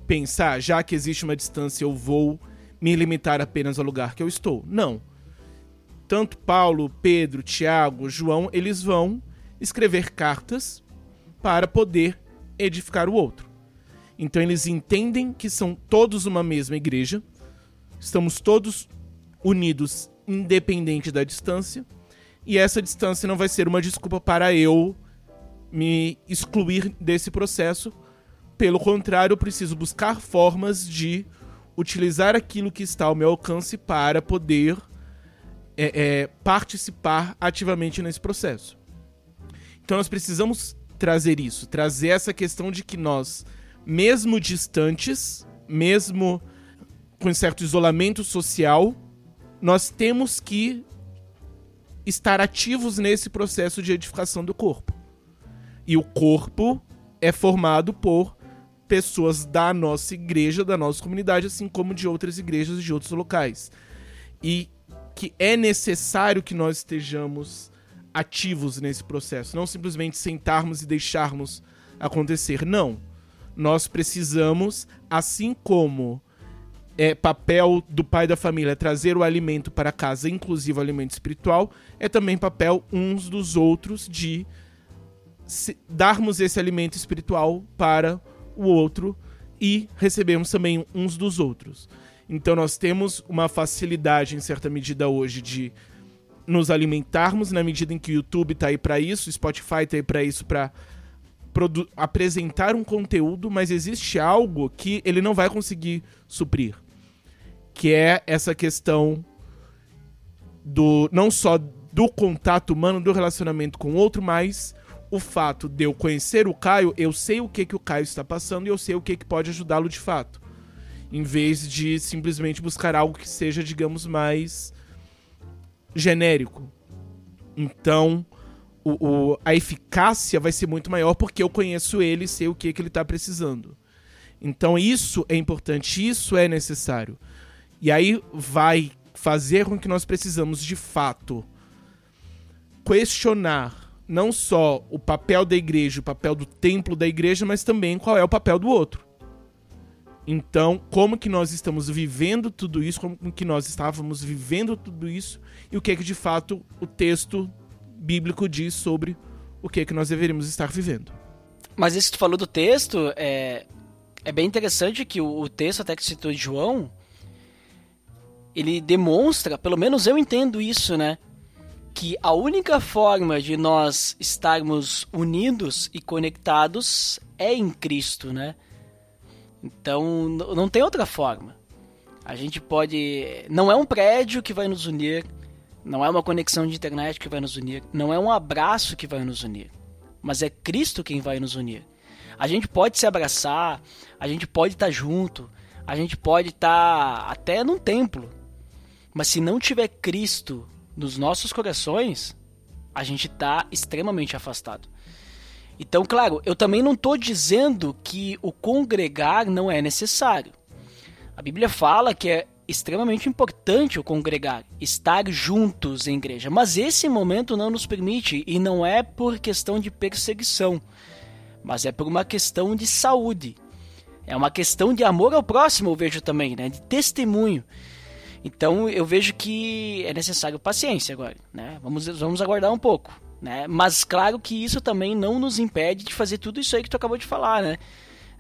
pensar, ah, já que existe uma distância, eu vou me limitar apenas ao lugar que eu estou. Não. Tanto Paulo, Pedro, Tiago, João, eles vão escrever cartas para poder edificar o outro. Então eles entendem que são todos uma mesma igreja, estamos todos unidos, independente da distância, e essa distância não vai ser uma desculpa para eu me excluir desse processo. Pelo contrário, eu preciso buscar formas de utilizar aquilo que está ao meu alcance para poder é, é, participar ativamente nesse processo. Então nós precisamos trazer isso, trazer essa questão de que nós, mesmo distantes, mesmo com certo isolamento social, nós temos que estar ativos nesse processo de edificação do corpo. E o corpo é formado por pessoas da nossa igreja, da nossa comunidade, assim como de outras igrejas e de outros locais. E que é necessário que nós estejamos ativos nesse processo, não simplesmente sentarmos e deixarmos acontecer. Não. Nós precisamos, assim como é papel do pai da família trazer o alimento para casa, inclusive o alimento espiritual, é também papel uns dos outros de darmos esse alimento espiritual para o outro e recebemos também uns dos outros. Então nós temos uma facilidade em certa medida hoje de nos alimentarmos na medida em que o YouTube está aí para isso, o Spotify está aí para isso para apresentar um conteúdo, mas existe algo que ele não vai conseguir suprir. que é essa questão do não só do contato humano, do relacionamento com o outro, mas o fato de eu conhecer o Caio, eu sei o que que o Caio está passando e eu sei o que que pode ajudá-lo de fato. Em vez de simplesmente buscar algo que seja, digamos, mais genérico. Então, o, o, a eficácia vai ser muito maior porque eu conheço ele e sei o que, que ele está precisando. Então, isso é importante, isso é necessário. E aí vai fazer com que nós precisamos, de fato, questionar não só o papel da igreja, o papel do templo da igreja, mas também qual é o papel do outro. Então, como que nós estamos vivendo tudo isso, como que nós estávamos vivendo tudo isso e o que é que de fato o texto bíblico diz sobre o que é que nós deveríamos estar vivendo. Mas isso que tu falou do texto, é, é bem interessante que o, o texto até que citou de João, ele demonstra, pelo menos eu entendo isso, né? Que a única forma de nós estarmos unidos e conectados é em Cristo, né? Então não tem outra forma. A gente pode. Não é um prédio que vai nos unir, não é uma conexão de internet que vai nos unir, não é um abraço que vai nos unir, mas é Cristo quem vai nos unir. A gente pode se abraçar, a gente pode estar junto, a gente pode estar até num templo, mas se não tiver Cristo nos nossos corações, a gente está extremamente afastado. Então, claro, eu também não estou dizendo que o congregar não é necessário. A Bíblia fala que é extremamente importante o congregar, estar juntos em igreja. Mas esse momento não nos permite e não é por questão de perseguição, mas é por uma questão de saúde. É uma questão de amor ao próximo, eu vejo também, né? De testemunho. Então eu vejo que é necessário paciência agora, né? Vamos, vamos aguardar um pouco, né? Mas claro que isso também não nos impede de fazer tudo isso aí que tu acabou de falar, né?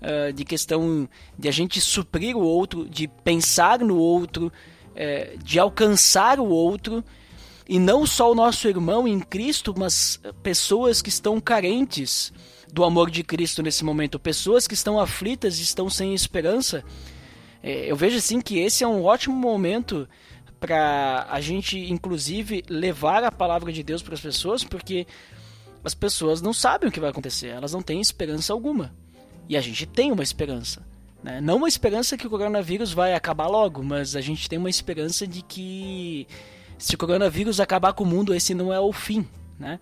uh, de questão de a gente suprir o outro, de pensar no outro, uh, de alcançar o outro, e não só o nosso irmão em Cristo, mas pessoas que estão carentes do amor de Cristo nesse momento, pessoas que estão aflitas e estão sem esperança. Eh, eu vejo assim que esse é um ótimo momento para a gente, inclusive, levar a palavra de Deus para as pessoas, porque as pessoas não sabem o que vai acontecer, elas não têm esperança alguma. E a gente tem uma esperança. Né? Não uma esperança que o coronavírus vai acabar logo, mas a gente tem uma esperança de que se o coronavírus acabar com o mundo, esse não é o fim. Né?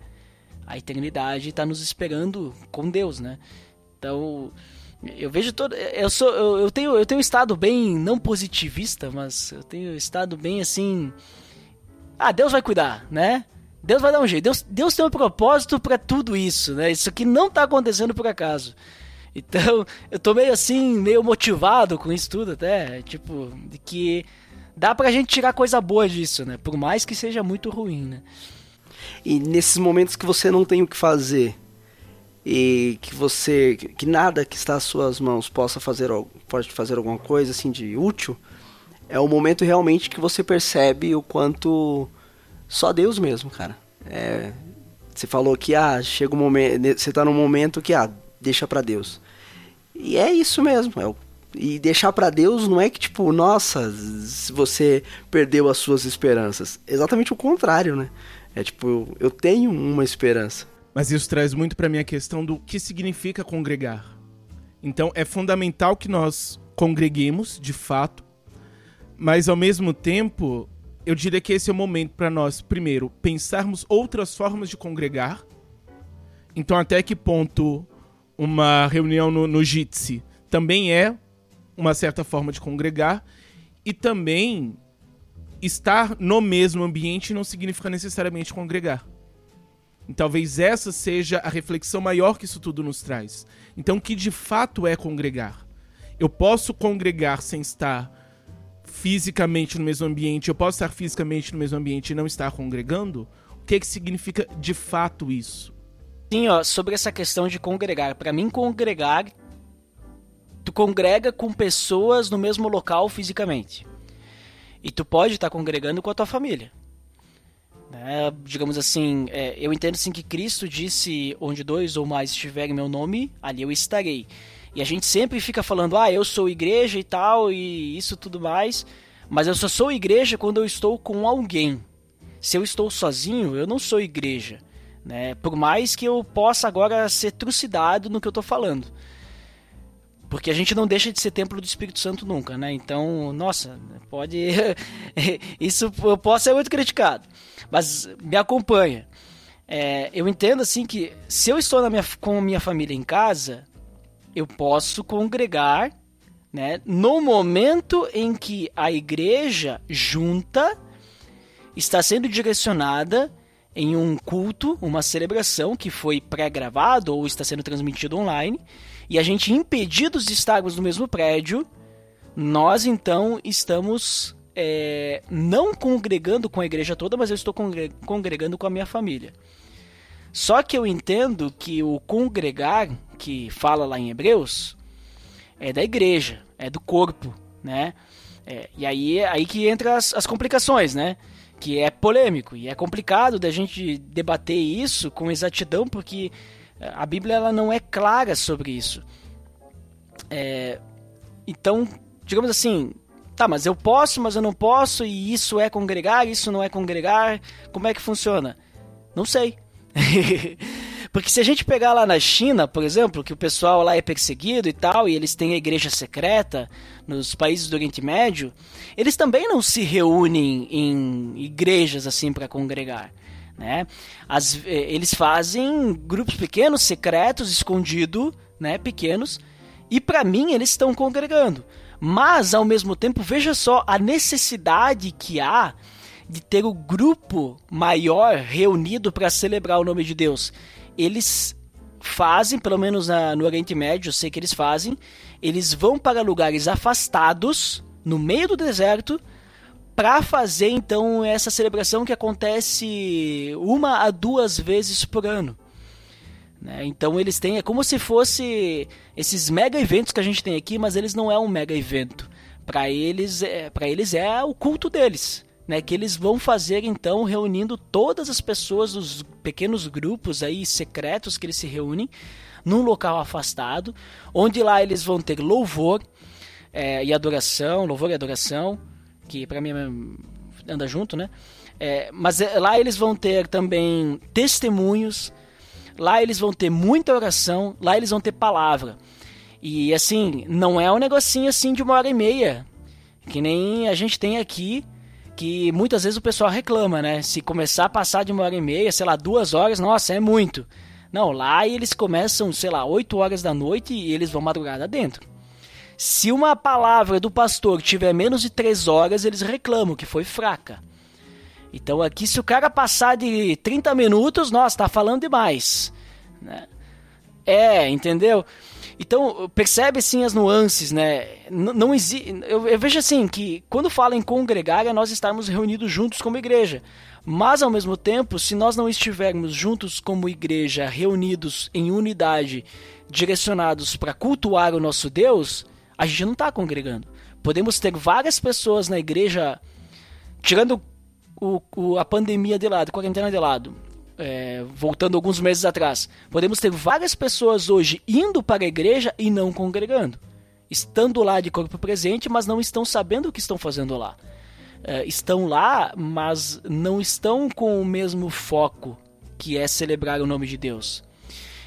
A eternidade está nos esperando com Deus. Né? Então, eu vejo todo. Eu, sou, eu, eu, tenho, eu tenho estado bem, não positivista, mas eu tenho estado bem assim. Ah, Deus vai cuidar, né? Deus vai dar um jeito. Deus, Deus tem um propósito para tudo isso, né? Isso aqui não está acontecendo por acaso. Então, eu tô meio assim, meio motivado com isso tudo até, tipo, de que dá pra gente tirar coisa boa disso, né? Por mais que seja muito ruim, né? E nesses momentos que você não tem o que fazer e que você que nada que está às suas mãos possa fazer pode fazer alguma coisa assim de útil, é o momento realmente que você percebe o quanto só Deus mesmo, cara. É, você falou que ah, chega um momento, você tá num momento que ah, deixa para Deus. E é isso mesmo. É o, e deixar para Deus não é que tipo, nossa, você perdeu as suas esperanças. Exatamente o contrário, né? É tipo, eu tenho uma esperança. Mas isso traz muito para mim a questão do que significa congregar. Então é fundamental que nós congreguemos, de fato, mas ao mesmo tempo, eu diria que esse é o momento para nós, primeiro, pensarmos outras formas de congregar. Então, até que ponto uma reunião no, no Jitsi também é uma certa forma de congregar e também estar no mesmo ambiente não significa necessariamente congregar. E talvez essa seja a reflexão maior que isso tudo nos traz. Então, o que de fato é congregar? Eu posso congregar sem estar fisicamente no mesmo ambiente, eu posso estar fisicamente no mesmo ambiente e não estar congregando? O que, que significa de fato isso? Sim, ó, sobre essa questão de congregar. Para mim, congregar, tu congrega com pessoas no mesmo local fisicamente. E tu pode estar congregando com a tua família. Né? Digamos assim, é, eu entendo assim que Cristo disse: onde dois ou mais estiverem meu nome, ali eu estarei. E a gente sempre fica falando: ah, eu sou igreja e tal, e isso tudo mais. Mas eu só sou igreja quando eu estou com alguém. Se eu estou sozinho, eu não sou igreja. Né? Por mais que eu possa agora ser trucidado no que eu estou falando. Porque a gente não deixa de ser templo do Espírito Santo nunca, né? Então, nossa, pode. Isso eu posso ser muito criticado. Mas me acompanha. É, eu entendo assim que se eu estou minha, com a minha família em casa, eu posso congregar né, no momento em que a igreja junta está sendo direcionada em um culto, uma celebração que foi pré-gravado ou está sendo transmitido online, e a gente impedidos de estarmos no mesmo prédio, nós então estamos é, não congregando com a igreja toda, mas eu estou congregando com a minha família. Só que eu entendo que o congregar, que fala lá em Hebreus, é da igreja, é do corpo, né? É, e aí aí que entra as, as complicações, né? Que é polêmico e é complicado da gente debater isso com exatidão, porque a Bíblia ela não é clara sobre isso. É, então, digamos assim, tá, mas eu posso, mas eu não posso, e isso é congregar, isso não é congregar, como é que funciona? Não sei. Porque se a gente pegar lá na China, por exemplo, que o pessoal lá é perseguido e tal, e eles têm a igreja secreta nos países do Oriente Médio, eles também não se reúnem em igrejas assim para congregar. Né? As, eh, eles fazem grupos pequenos, secretos, escondidos, né, pequenos, e para mim eles estão congregando. Mas ao mesmo tempo, veja só a necessidade que há de ter o grupo maior reunido para celebrar o nome de Deus. Eles fazem, pelo menos na, no Oriente Médio, eu sei que eles fazem, eles vão para lugares afastados, no meio do deserto, para fazer então essa celebração que acontece uma a duas vezes por ano. Né? Então eles têm, é como se fosse esses mega eventos que a gente tem aqui, mas eles não é um mega evento. Para eles, é, para eles é o culto deles né, que eles vão fazer então reunindo todas as pessoas dos pequenos grupos aí secretos que eles se reúnem num local afastado, onde lá eles vão ter louvor é, e adoração, louvor e adoração, que para mim é, anda junto, né? É, mas é, lá eles vão ter também testemunhos, lá eles vão ter muita oração, lá eles vão ter palavra. E assim, não é um negocinho assim de uma hora e meia, que nem a gente tem aqui que muitas vezes o pessoal reclama, né? Se começar a passar de uma hora e meia, sei lá, duas horas, nossa, é muito. Não, lá eles começam, sei lá, 8 horas da noite e eles vão madrugada dentro. Se uma palavra do pastor tiver menos de 3 horas, eles reclamam que foi fraca. Então aqui, se o cara passar de 30 minutos, nossa, tá falando demais. Né? É, entendeu? Então, percebe sim as nuances, né? Não existe. Eu, eu, vejo assim que quando fala em congregar é nós estarmos reunidos juntos como igreja. Mas ao mesmo tempo, se nós não estivermos juntos como igreja, reunidos em unidade, direcionados para cultuar o nosso Deus, a gente não está congregando. Podemos ter várias pessoas na igreja, tirando o, o, a pandemia de lado, a quarentena de lado, é, voltando alguns meses atrás, podemos ter várias pessoas hoje indo para a igreja e não congregando. Estando lá de corpo presente, mas não estão sabendo o que estão fazendo lá. É, estão lá, mas não estão com o mesmo foco que é celebrar o nome de Deus.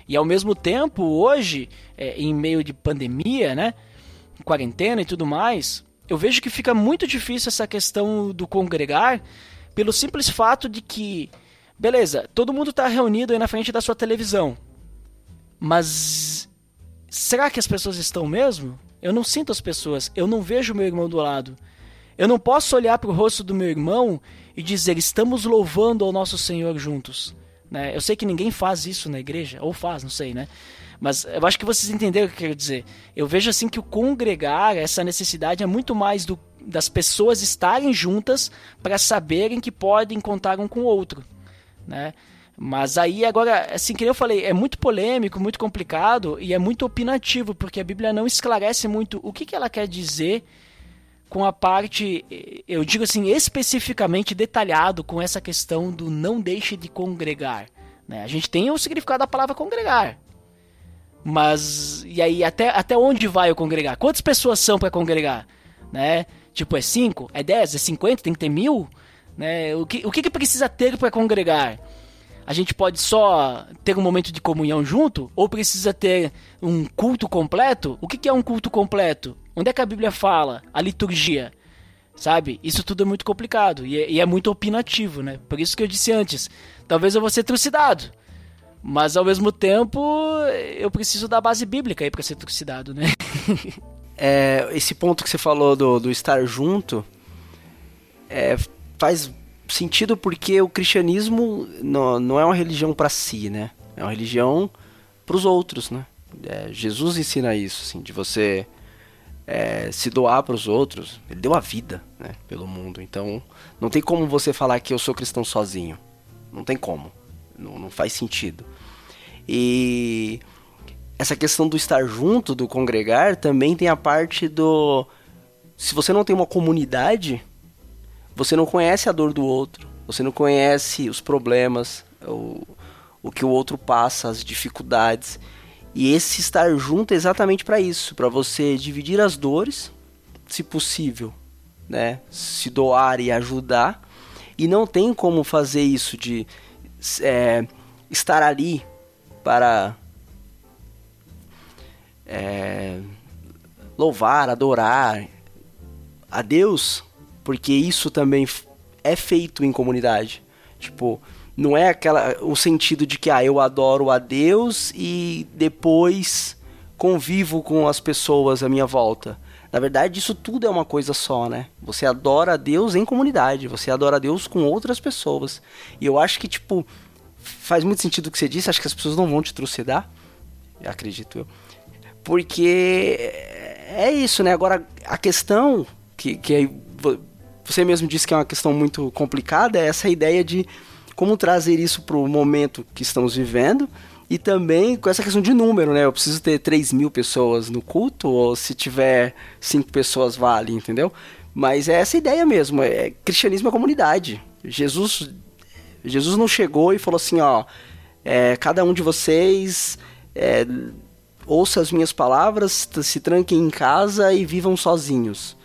E ao mesmo tempo, hoje, é, em meio de pandemia, né, quarentena e tudo mais, eu vejo que fica muito difícil essa questão do congregar, pelo simples fato de que Beleza, todo mundo está reunido aí na frente da sua televisão. Mas será que as pessoas estão mesmo? Eu não sinto as pessoas, eu não vejo meu irmão do lado. Eu não posso olhar para o rosto do meu irmão e dizer estamos louvando ao nosso Senhor juntos. Né? Eu sei que ninguém faz isso na igreja, ou faz, não sei, né? Mas eu acho que vocês entenderam o que eu quero dizer. Eu vejo assim que o congregar, essa necessidade é muito mais do, das pessoas estarem juntas para saberem que podem contar um com o outro né? Mas aí agora, assim que eu falei, é muito polêmico, muito complicado e é muito opinativo, porque a Bíblia não esclarece muito o que, que ela quer dizer com a parte, eu digo assim, especificamente detalhado com essa questão do não deixe de congregar. Né? A gente tem o significado da palavra congregar. Mas, e aí, até, até onde vai o congregar? Quantas pessoas são para congregar? Né? Tipo, é 5? É 10? É 50? Tem que ter mil? Né? O, que, o que, que precisa ter para congregar? A gente pode só ter um momento de comunhão junto? Ou precisa ter um culto completo? O que, que é um culto completo? Onde é que a Bíblia fala? A liturgia. Sabe? Isso tudo é muito complicado e é, e é muito opinativo, né? Por isso que eu disse antes: talvez eu vou ser trucidado. Mas ao mesmo tempo, eu preciso da base bíblica aí para ser trucidado, né? é, esse ponto que você falou do, do estar junto é, faz sentido porque o cristianismo não, não é uma religião para si, né? É uma religião para os outros, né? É, Jesus ensina isso, assim, de você é, se doar para os outros. Ele deu a vida, né, pelo mundo. Então, não tem como você falar que eu sou cristão sozinho. Não tem como. Não, não faz sentido. E essa questão do estar junto, do congregar, também tem a parte do. Se você não tem uma comunidade, você não conhece a dor do outro, você não conhece os problemas, o, o que o outro passa, as dificuldades. E esse estar junto é exatamente para isso, para você dividir as dores, se possível, né? Se doar e ajudar. E não tem como fazer isso de é, estar ali para é, louvar, adorar a Deus porque isso também é feito em comunidade. Tipo, não é aquela o sentido de que ah, eu adoro a Deus e depois convivo com as pessoas à minha volta. Na verdade, isso tudo é uma coisa só, né? Você adora a Deus em comunidade, você adora a Deus com outras pessoas. E eu acho que, tipo, faz muito sentido o que você disse, acho que as pessoas não vão te trucidar, acredito eu. Porque é isso, né? Agora, a questão que, que você mesmo disse que é uma questão muito complicada, é essa ideia de como trazer isso para o momento que estamos vivendo e também com essa questão de número, né? Eu preciso ter 3 mil pessoas no culto ou se tiver 5 pessoas vale, entendeu? Mas é essa ideia mesmo, é cristianismo é comunidade. Jesus, Jesus não chegou e falou assim, ó, é, cada um de vocês é, ouça as minhas palavras, se tranquem em casa e vivam sozinhos.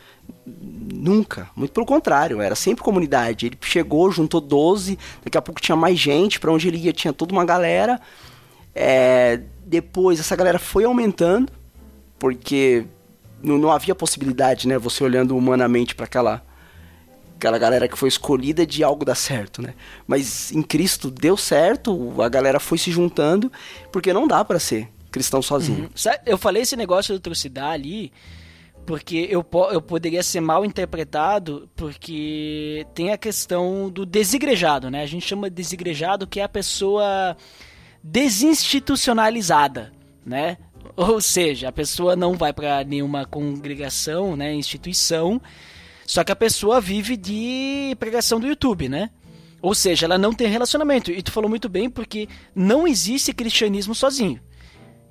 Nunca. Muito pelo contrário, era sempre comunidade. Ele chegou, juntou 12, daqui a pouco tinha mais gente, para onde ele ia tinha toda uma galera. É, depois essa galera foi aumentando, porque não, não havia possibilidade, né? Você olhando humanamente para aquela aquela galera que foi escolhida de algo dar certo, né? Mas em Cristo deu certo, a galera foi se juntando, porque não dá para ser cristão sozinho. Uhum. Eu falei esse negócio de trucidar ali, porque eu, eu poderia ser mal interpretado, porque tem a questão do desigrejado, né? A gente chama de desigrejado que é a pessoa desinstitucionalizada, né? Ou seja, a pessoa não vai para nenhuma congregação, né, instituição, só que a pessoa vive de pregação do YouTube, né? Ou seja, ela não tem relacionamento. E tu falou muito bem porque não existe cristianismo sozinho.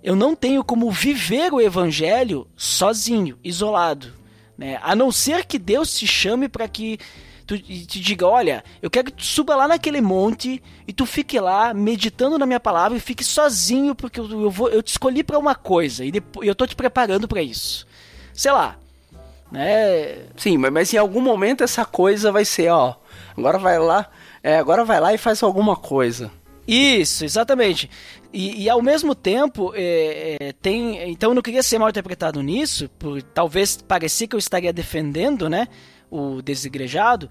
Eu não tenho como viver o evangelho sozinho, isolado. Né? A não ser que Deus te chame para que tu te diga, olha, eu quero que tu suba lá naquele monte e tu fique lá meditando na minha palavra e fique sozinho porque eu, eu vou, eu te escolhi para uma coisa e depois, eu tô te preparando para isso. Sei lá, né? Sim, mas, mas, em algum momento essa coisa vai ser, ó, agora vai lá, é, agora vai lá e faz alguma coisa. Isso, exatamente. E, e, ao mesmo tempo, é, é, tem. Então eu não queria ser mal interpretado nisso, por talvez parecer que eu estaria defendendo né, o desigrejado.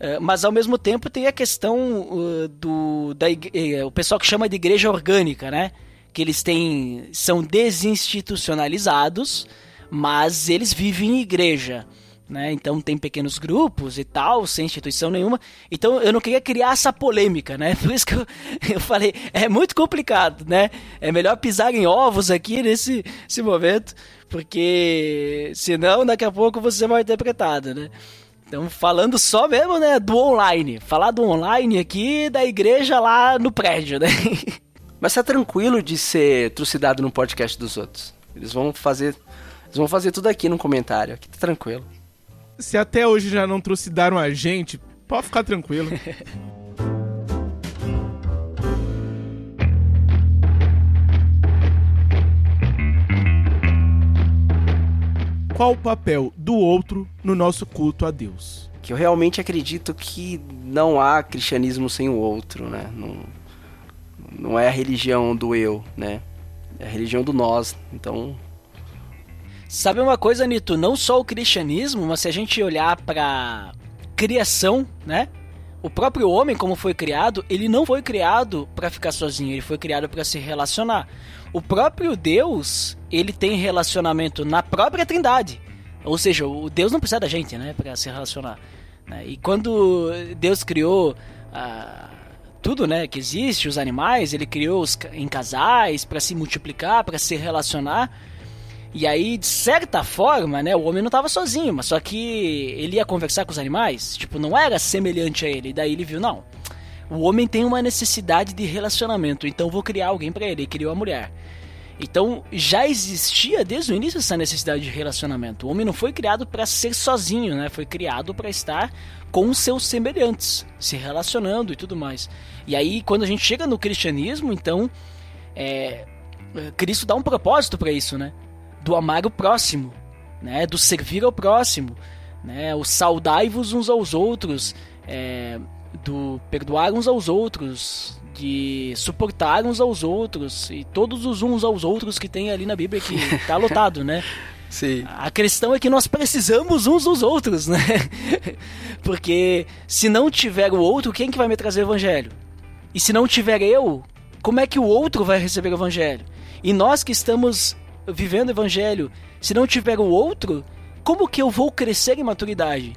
É, mas ao mesmo tempo tem a questão uh, do da, é, o pessoal que chama de igreja orgânica, né? Que eles têm são desinstitucionalizados, mas eles vivem em igreja né? Então tem pequenos grupos e tal, sem instituição nenhuma. Então eu não queria criar essa polêmica, né? Por isso que eu, eu falei, é muito complicado, né? É melhor pisar em ovos aqui nesse, momento, porque senão daqui a pouco você vai interpretado, né? Então, falando só mesmo, né, do online. Falar do online aqui da igreja lá no prédio, né? Mas tá tranquilo de ser trucidado no podcast dos outros. Eles vão fazer. Eles vão fazer tudo aqui no comentário. Aqui tá tranquilo se até hoje já não trucidaram a gente, pode ficar tranquilo. qual o papel do outro no nosso culto a Deus. Que eu realmente acredito que não há cristianismo sem o outro, né? Não, não é a religião do eu, né? É a religião do nós. Então, Sabe uma coisa, Nito? Não só o cristianismo, mas se a gente olhar pra criação, né? O próprio homem, como foi criado, ele não foi criado para ficar sozinho, ele foi criado para se relacionar. O próprio Deus, ele tem relacionamento na própria Trindade. Ou seja, o Deus não precisa da gente, né, para se relacionar. né? E quando Deus criou ah, tudo, né, que existe, os animais, ele criou os em casais para se multiplicar, para se relacionar. E aí, de certa forma, né, o homem não estava sozinho, mas só que ele ia conversar com os animais, tipo, não era semelhante a ele. E daí ele viu, não, o homem tem uma necessidade de relacionamento, então vou criar alguém para ele. Ele criou a mulher. Então já existia desde o início essa necessidade de relacionamento. O homem não foi criado para ser sozinho, né? Foi criado para estar com seus semelhantes, se relacionando e tudo mais. E aí, quando a gente chega no cristianismo, então, é, Cristo dá um propósito para isso, né? Do amar o próximo, né? Do servir ao próximo, né? O saudai-vos uns aos outros, é, do perdoar uns aos outros, de suportar uns aos outros e todos os uns aos outros que tem ali na Bíblia que tá lotado, né? sim. A questão é que nós precisamos uns dos outros, né? Porque se não tiver o outro, quem que vai me trazer o evangelho? E se não tiver eu, como é que o outro vai receber o evangelho? E nós que estamos vivendo o evangelho, se não tiver o outro, como que eu vou crescer em maturidade?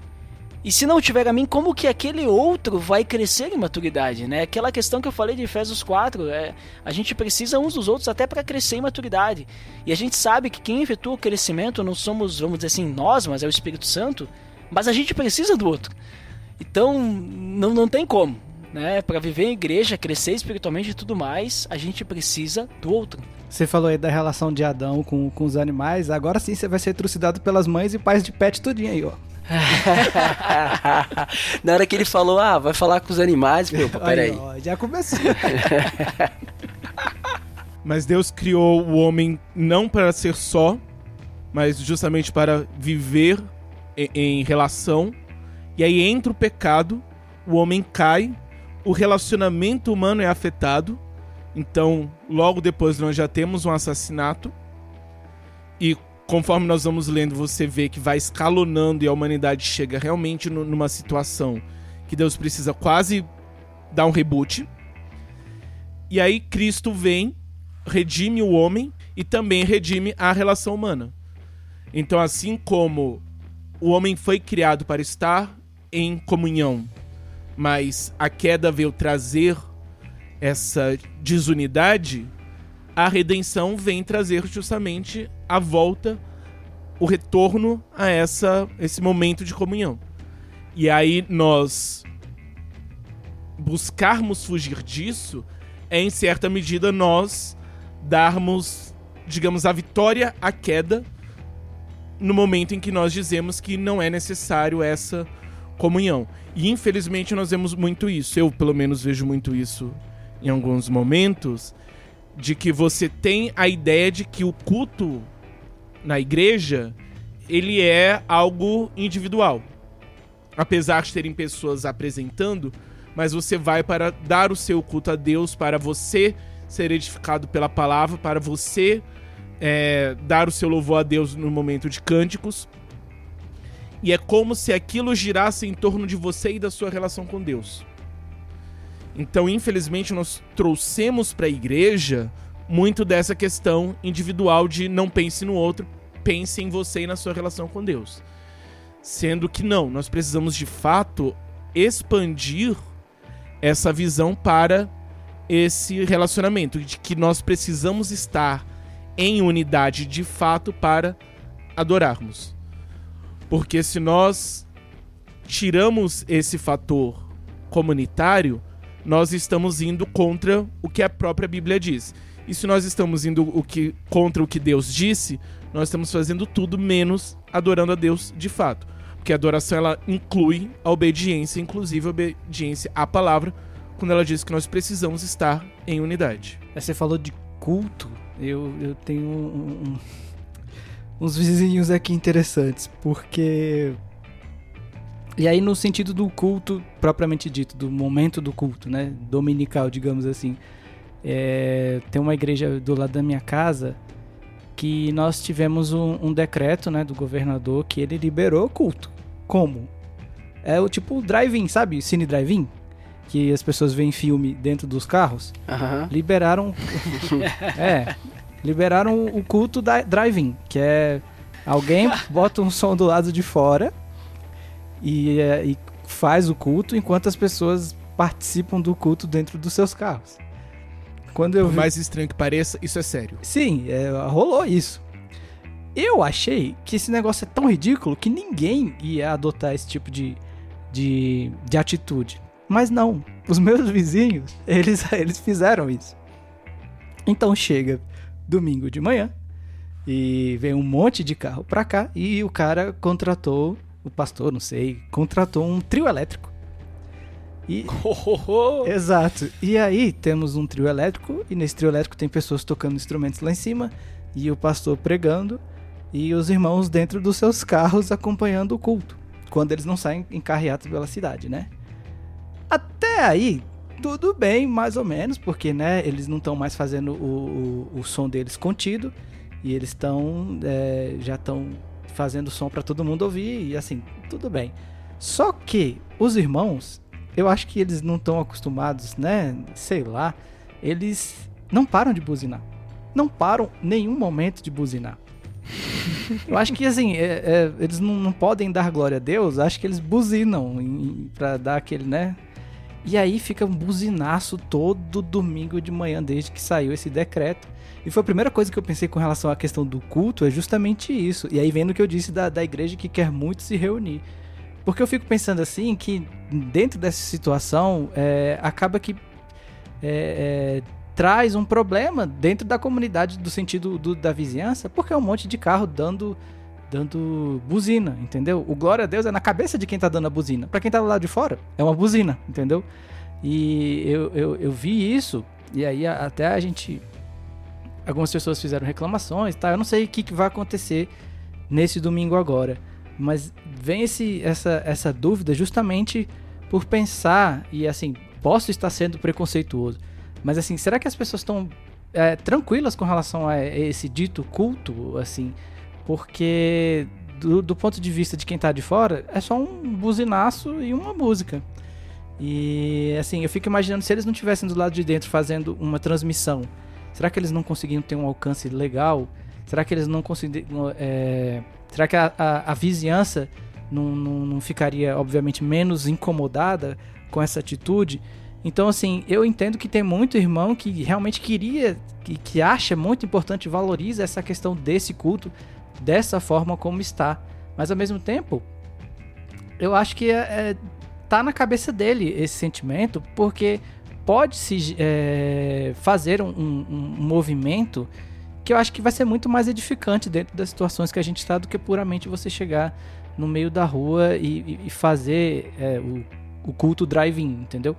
E se não tiver a mim, como que aquele outro vai crescer em maturidade, né? Aquela questão que eu falei de Efésios 4, é, a gente precisa uns dos outros até para crescer em maturidade. E a gente sabe que quem efetua o crescimento não somos, vamos dizer assim, nós, mas é o Espírito Santo, mas a gente precisa do outro. Então, não, não tem como, né? Para viver em igreja, crescer espiritualmente e tudo mais, a gente precisa do outro. Você falou aí da relação de Adão com, com os animais, agora sim você vai ser trucidado pelas mães e pais de pet tudinho aí, ó. Na hora que ele falou, ah, vai falar com os animais, meu, pô, Aí, peraí. ó, já começou. Mas Deus criou o homem não para ser só, mas justamente para viver em, em relação. E aí entra o pecado, o homem cai, o relacionamento humano é afetado. Então, logo depois nós já temos um assassinato. E conforme nós vamos lendo, você vê que vai escalonando e a humanidade chega realmente nu- numa situação que Deus precisa quase dar um reboot. E aí Cristo vem, redime o homem e também redime a relação humana. Então, assim como o homem foi criado para estar em comunhão, mas a queda veio trazer essa desunidade, a redenção vem trazer justamente a volta, o retorno a essa, esse momento de comunhão. E aí nós buscarmos fugir disso é, em certa medida, nós darmos, digamos, a vitória à queda no momento em que nós dizemos que não é necessário essa comunhão. E infelizmente nós vemos muito isso. Eu, pelo menos, vejo muito isso em alguns momentos. De que você tem a ideia de que o culto na igreja ele é algo individual. Apesar de terem pessoas apresentando, mas você vai para dar o seu culto a Deus, para você ser edificado pela palavra, para você é, dar o seu louvor a Deus no momento de cânticos. E é como se aquilo girasse em torno de você e da sua relação com Deus. Então, infelizmente, nós trouxemos para a igreja muito dessa questão individual de não pense no outro, pense em você e na sua relação com Deus. Sendo que não, nós precisamos de fato expandir essa visão para esse relacionamento, de que nós precisamos estar em unidade de fato para adorarmos. Porque se nós tiramos esse fator comunitário, nós estamos indo contra o que a própria Bíblia diz. E se nós estamos indo o que, contra o que Deus disse, nós estamos fazendo tudo menos adorando a Deus de fato. Porque a adoração ela inclui a obediência, inclusive a obediência à palavra, quando ela diz que nós precisamos estar em unidade. Você falou de culto, eu, eu tenho um, um- uns vizinhos aqui interessantes, porque. E aí, no sentido do culto propriamente dito, do momento do culto, né? Dominical, digamos assim. É, tem uma igreja do lado da minha casa que nós tivemos um, um decreto, né, do governador que ele liberou o culto. Como? É o tipo drive-in, sabe? Cine drive-in? Que as pessoas veem filme dentro dos carros. Aham. Liberaram. é. Liberaram o culto da drive-in, que é. Alguém bota um som do lado de fora e, é, e faz o culto enquanto as pessoas participam do culto dentro dos seus carros. Quando eu Por vi mais estranho que pareça, isso é sério. Sim, é, rolou isso. Eu achei que esse negócio é tão ridículo que ninguém ia adotar esse tipo de, de, de atitude. Mas não, os meus vizinhos, eles, eles fizeram isso. Então chega domingo de manhã e vem um monte de carro pra cá e o cara contratou, o pastor, não sei, contratou um trio elétrico. E, Exato. E aí temos um trio elétrico, e nesse trio elétrico tem pessoas tocando instrumentos lá em cima, e o pastor pregando, e os irmãos dentro dos seus carros acompanhando o culto, quando eles não saem em pela cidade, né? Até aí, tudo bem, mais ou menos, porque né, eles não estão mais fazendo o, o, o som deles contido, e eles estão é, já estão fazendo som para todo mundo ouvir, e assim, tudo bem. Só que os irmãos eu acho que eles não estão acostumados, né? Sei lá. Eles não param de buzinar. Não param nenhum momento de buzinar. Eu acho que assim, é- é, eles não, não podem dar glória a Deus, acho que eles buzinam pra dar aquele, né? E aí fica um buzinaço todo domingo de manhã desde que saiu esse decreto. E foi a primeira coisa que eu pensei com relação à questão do culto, é justamente isso. E aí vendo o que eu disse da, da igreja que quer muito se reunir. Porque eu fico pensando assim que dentro dessa situação é, acaba que é, é, traz um problema dentro da comunidade do sentido do- da vizinhança, porque é um monte de carro dando dando buzina, entendeu? O glória a Deus é na cabeça de quem tá dando a buzina. Pra quem tá do lado de fora, é uma buzina, entendeu? E eu, eu, eu vi isso, e aí até a gente. Algumas pessoas fizeram reclamações, tá? Eu não sei o que, que vai acontecer nesse domingo agora. Mas vem esse, essa, essa dúvida justamente por pensar, e assim, posso estar sendo preconceituoso, mas assim, será que as pessoas estão é, tranquilas com relação a esse dito culto, assim? Porque do, do ponto de vista de quem tá de fora, é só um buzinaço e uma música. E assim, eu fico imaginando se eles não estivessem do lado de dentro fazendo uma transmissão, será que eles não conseguiam ter um alcance legal? Será que eles não conseguiram. é, será que a, a, a vizinhança não, não, não ficaria, obviamente, menos incomodada com essa atitude? Então, assim, eu entendo que tem muito irmão que realmente queria, que, que acha muito importante, valoriza essa questão desse culto dessa forma como está. Mas ao mesmo tempo, eu acho que é, é, tá na cabeça dele esse sentimento, porque pode se é, fazer um, um- um movimento que eu acho que vai ser muito mais edificante dentro das situações que a gente está do que puramente você chegar no meio da rua e, e- fazer é, o, o culto drive-in, entendeu?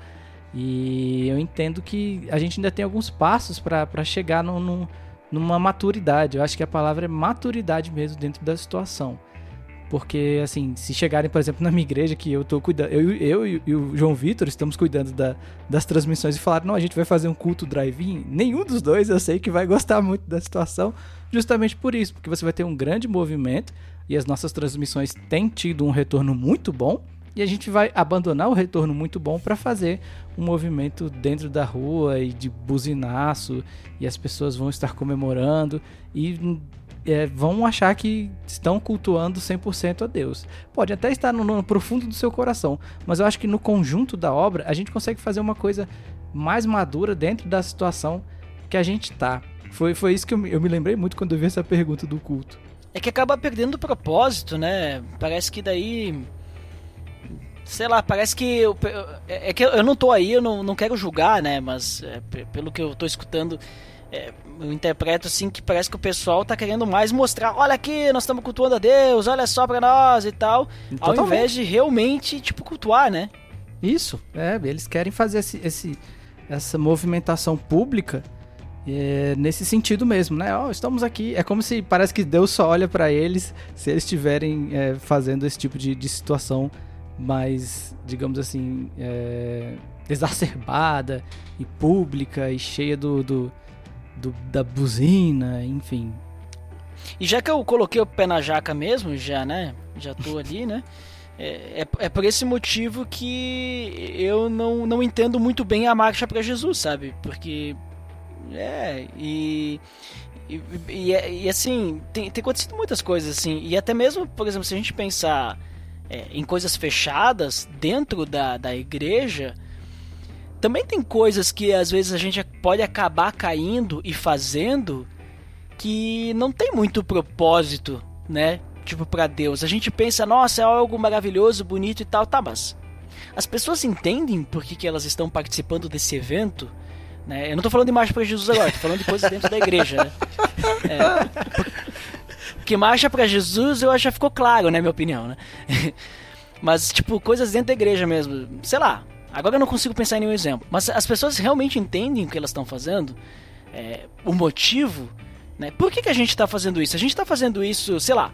E eu entendo que a gente ainda tem alguns passos para chegar no- numa maturidade. Eu acho que a palavra é maturidade mesmo dentro da situação. Porque, assim, se chegarem, por exemplo, na minha igreja, que eu tô cuidando, eu, eu e- o João Vitor estamos cuidando da- das transmissões e falaram, não, a gente vai fazer um culto drive-in, nenhum dos dois eu sei que vai gostar muito da situação, justamente por isso, porque você vai ter um grande movimento e as nossas transmissões têm tido um retorno muito bom e a gente vai abandonar o retorno muito bom para fazer um movimento dentro da rua e de buzinaço e as pessoas vão estar comemorando e é, vão achar que estão cultuando 100% a Deus. Pode até estar no, no profundo do seu coração, mas eu acho que no conjunto da obra a gente consegue fazer uma coisa mais madura dentro da situação que a gente tá. Foi, foi isso que eu, eu me lembrei muito quando eu vi essa pergunta do culto. É que acaba perdendo o propósito, né? Parece que daí. Sei lá, parece que. Eu, é é que eu não tô aí, eu não, não quero julgar, né? Mas é, pe- pelo que eu tô escutando, é, eu interpreto assim que parece que o pessoal tá querendo mais mostrar: olha aqui, nós estamos cultuando a Deus, olha só pra nós e tal. Ao Totalmente. invés de realmente, tipo, cultuar, né? Isso, é, eles querem fazer esse, esse- essa movimentação pública É, nesse sentido mesmo, né? Ó, estamos aqui. É como se parece que Deus só olha para eles se eles estiverem é, fazendo esse tipo de, de situação mais, digamos assim, é, exacerbada e pública e cheia do, do, do, da buzina, enfim. E já que eu coloquei o pé na jaca mesmo, já, né? Já tô ali, né? É, é, é por esse motivo que eu não, não entendo muito bem a marcha para Jesus, sabe? Porque é, e. E, e, e assim, tem, tem acontecido muitas coisas assim. E até mesmo, por exemplo, se a gente pensar é, em coisas fechadas dentro da, da igreja, também tem coisas que às vezes a gente pode acabar caindo e fazendo que não tem muito propósito, né? Tipo, para Deus. A gente pensa, nossa, é algo maravilhoso, bonito e tal, tá, mas as pessoas entendem por que, que elas estão participando desse evento? Né? Eu não tô falando de marcha para Jesus agora, tô falando de coisas dentro da igreja, né? É, porque marcha para Jesus eu acho que ficou claro, né, minha opinião, né? Mas, tipo, coisas dentro da igreja mesmo. Sei lá, agora eu não consigo pensar em nenhum exemplo. Mas as pessoas realmente entendem o que elas estão fazendo? É, o motivo? Né? Por que, que a gente está fazendo isso? A gente está fazendo isso, sei lá,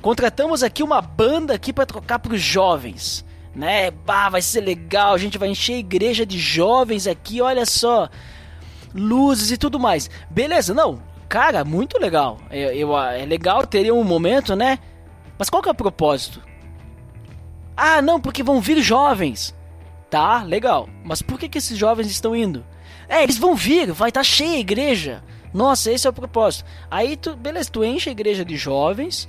contratamos aqui uma banda aqui para trocar para os jovens né? Bah, vai ser legal, a gente vai encher a igreja de jovens aqui, olha só. Luzes e tudo mais. Beleza, não. Cara, muito legal. Eu, eu, é legal ter um momento, né? Mas qual que é o propósito? Ah, não, porque vão vir jovens. Tá, legal. Mas por que, que esses jovens estão indo? É, eles vão vir, vai estar tá cheia a igreja. Nossa, esse é o propósito. Aí tu, beleza, tu enche a igreja de jovens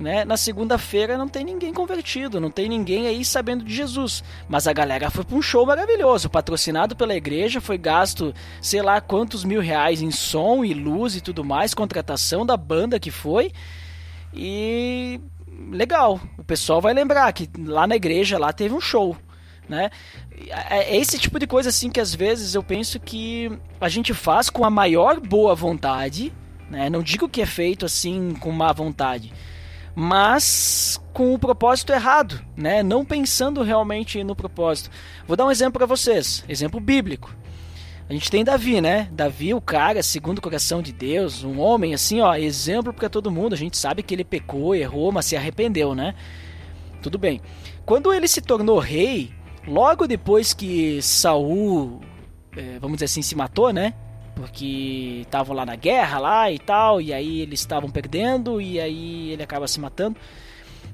né? Na segunda-feira não tem ninguém convertido, não tem ninguém aí sabendo de Jesus. Mas a galera foi para um show maravilhoso, patrocinado pela igreja, foi gasto sei lá quantos mil reais em som e luz e tudo mais, contratação da banda que foi. E legal, o pessoal vai lembrar que lá na igreja lá teve um show. Né? É, é esse tipo de coisa assim que às vezes eu penso que a gente faz com a maior boa vontade, né? Não digo que é feito assim com má vontade, mas com o propósito errado, né? Não pensando realmente no propósito. Vou dar um exemplo para vocês, exemplo bíblico. A gente tem Davi, né? Davi, o cara, segundo o coração de Deus, um homem assim, ó, exemplo para todo mundo. A gente sabe que ele pecou, errou, mas se arrependeu, né? Tudo bem. Quando ele se tornou rei, logo depois que Saul, é, vamos dizer assim, se matou, né? Porque estavam lá na guerra lá e tal, e aí eles estavam perdendo e aí ele acaba se matando.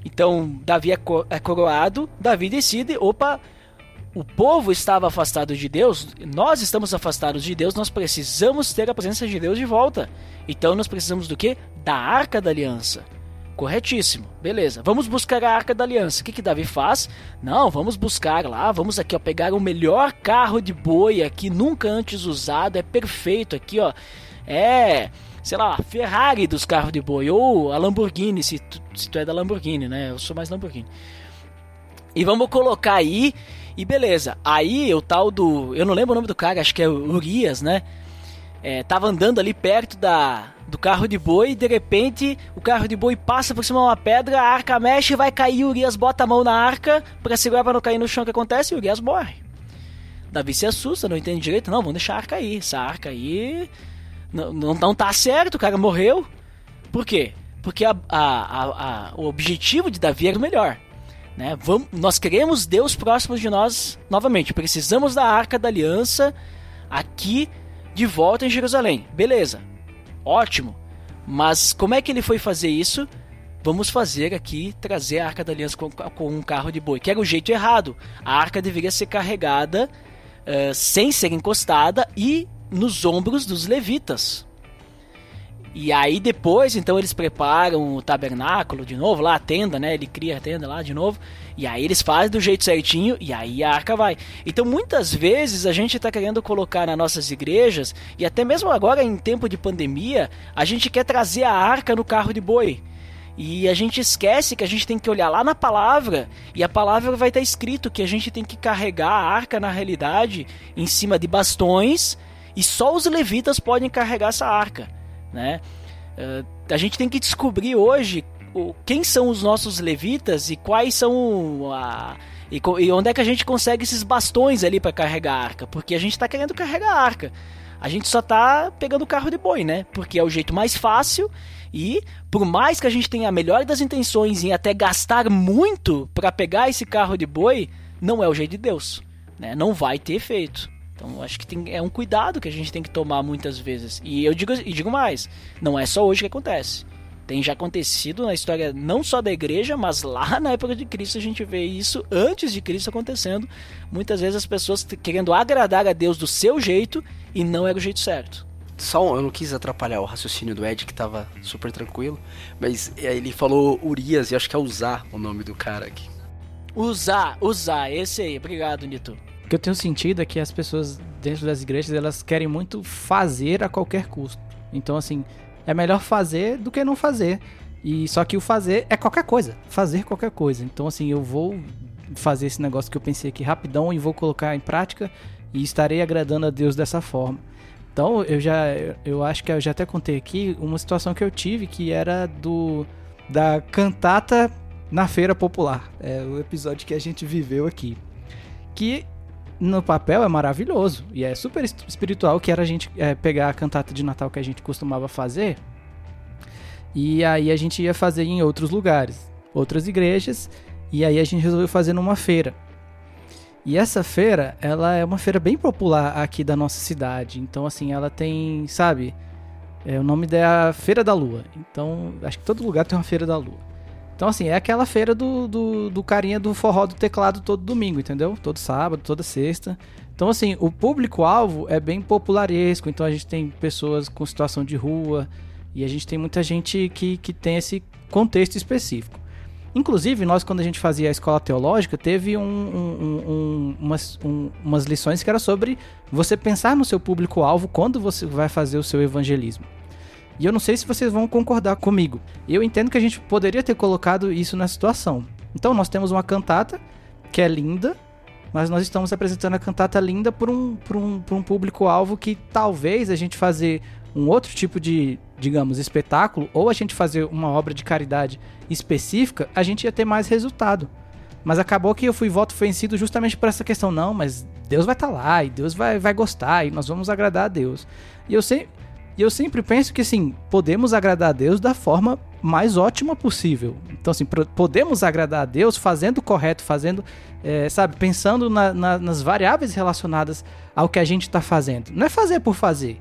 Então Davi é, é coroado, Davi decide, opa, o povo estava afastado de Deus, nós estamos afastados de Deus, nós precisamos ter a presença de Deus de volta. Então nós precisamos do que? Da Arca da Aliança. Corretíssimo. Beleza. Vamos buscar a Arca da Aliança. O que que Davi faz? Não, vamos buscar lá, vamos aqui ó pegar o melhor carro de boi aqui nunca antes usado, é perfeito aqui, ó. É, sei lá, Ferrari dos carros de boi ou a Lamborghini, se tu, se tu é da Lamborghini, né? Eu sou mais Lamborghini. E vamos colocar aí e beleza. Aí o tal do, eu não lembro o nome do cara, acho que é Urias, né? É, tava andando ali perto da do carro de boi de repente o carro de boi passa por cima de uma pedra, a arca mexe, vai cair, o Urias bota a mão na arca para segurar para não cair no chão, o que acontece? E o Urias morre. Davi se assusta, não entende direito, não, vamos deixar a arca aí, essa arca aí não, não, não tá certo, o cara morreu. Por quê? Porque a, a, a, o objetivo de Davi era o melhor. Né? Vamos, nós queremos Deus próximo de nós novamente. Precisamos da arca da aliança aqui de volta em Jerusalém. Beleza, ótimo. Mas como é que ele foi fazer isso? Vamos fazer aqui, trazer a Arca da Aliança com, com um carro de boi, que era o jeito errado. A arca deveria ser carregada uh, sem ser encostada e nos ombros dos levitas. E aí depois, então eles preparam o tabernáculo de novo, lá a tenda, né? Ele cria a tenda lá de novo. E aí eles fazem do jeito certinho e aí a arca vai. Então muitas vezes a gente está querendo colocar nas nossas igrejas, e até mesmo agora em tempo de pandemia, a gente quer trazer a arca no carro de boi. E a gente esquece que a gente tem que olhar lá na palavra, e a palavra vai estar escrito que a gente tem que carregar a arca na realidade em cima de bastões, e só os levitas podem carregar essa arca, né? Uh, a gente tem que descobrir hoje o, quem são os nossos levitas e quais são a, e, e onde é que a gente consegue esses bastões ali para carregar a arca, porque a gente está querendo carregar a arca. A gente só tá pegando o carro de boi, né? Porque é o jeito mais fácil e por mais que a gente tenha a melhor das intenções em até gastar muito para pegar esse carro de boi, não é o jeito de Deus, né? Não vai ter efeito. Então acho que tem, é um cuidado que a gente tem que tomar muitas vezes. E eu digo, e digo mais, não é só hoje que acontece. Tem já acontecido na história não só da igreja, mas lá na época de Cristo a gente vê isso antes de Cristo acontecendo. Muitas vezes as pessoas querendo agradar a Deus do seu jeito e não era o jeito certo. Só eu não quis atrapalhar o raciocínio do Ed, que tava super tranquilo, mas é, ele falou Urias e acho que é usar o nome do cara aqui. Usar, usar, esse aí. Obrigado, Nito. Que eu tenho sentido é que as pessoas dentro das igrejas, elas querem muito fazer a qualquer custo. Então, assim, é melhor fazer do que não fazer. E só que o fazer é qualquer coisa, fazer qualquer coisa. Então, assim, eu vou fazer esse negócio que eu pensei aqui rapidão e vou colocar em prática e estarei agradando a Deus dessa forma. Então, eu já eu acho que eu já até contei aqui uma situação que eu tive que era do da cantata na feira popular. É o episódio que a gente viveu aqui. Que no papel é maravilhoso e é super espiritual que era a gente é, pegar a cantata de Natal que a gente costumava fazer e aí a gente ia fazer em outros lugares, outras igrejas e aí a gente resolveu fazer numa feira. E essa feira, ela é uma feira bem popular aqui da nossa cidade. Então, assim, ela tem, sabe? É, o nome da Feira da Lua. Então, acho que todo lugar tem uma Feira da Lua. Então, assim, é aquela feira do, do, do carinha do forró do teclado todo domingo, entendeu? Todo sábado, toda sexta. Então, assim, o público-alvo é bem popularesco. Então, a gente tem pessoas com situação de rua e a gente tem muita gente que, que tem esse contexto específico. Inclusive, nós, quando a gente fazia a escola teológica, teve um, um, um, umas, umas lições que era sobre você pensar no seu público-alvo quando você vai fazer o seu evangelismo. E eu não sei se vocês vão concordar comigo. Eu entendo que a gente poderia ter colocado isso na situação. Então, nós temos uma cantata que é linda, mas nós estamos apresentando a cantata linda para um, por um, por um público-alvo que talvez a gente fazer um outro tipo de, digamos, espetáculo, ou a gente fazer uma obra de caridade específica, a gente ia ter mais resultado. Mas acabou que eu fui voto vencido justamente por essa questão. Não, mas Deus vai estar tá lá, e Deus vai, vai gostar, e nós vamos agradar a Deus. E eu, sempre e eu sempre penso que, assim, podemos agradar a Deus da forma mais ótima possível. Então, assim, podemos agradar a Deus fazendo o correto, fazendo, é, sabe, pensando na, na, nas variáveis relacionadas ao que a gente está fazendo. Não é fazer por fazer.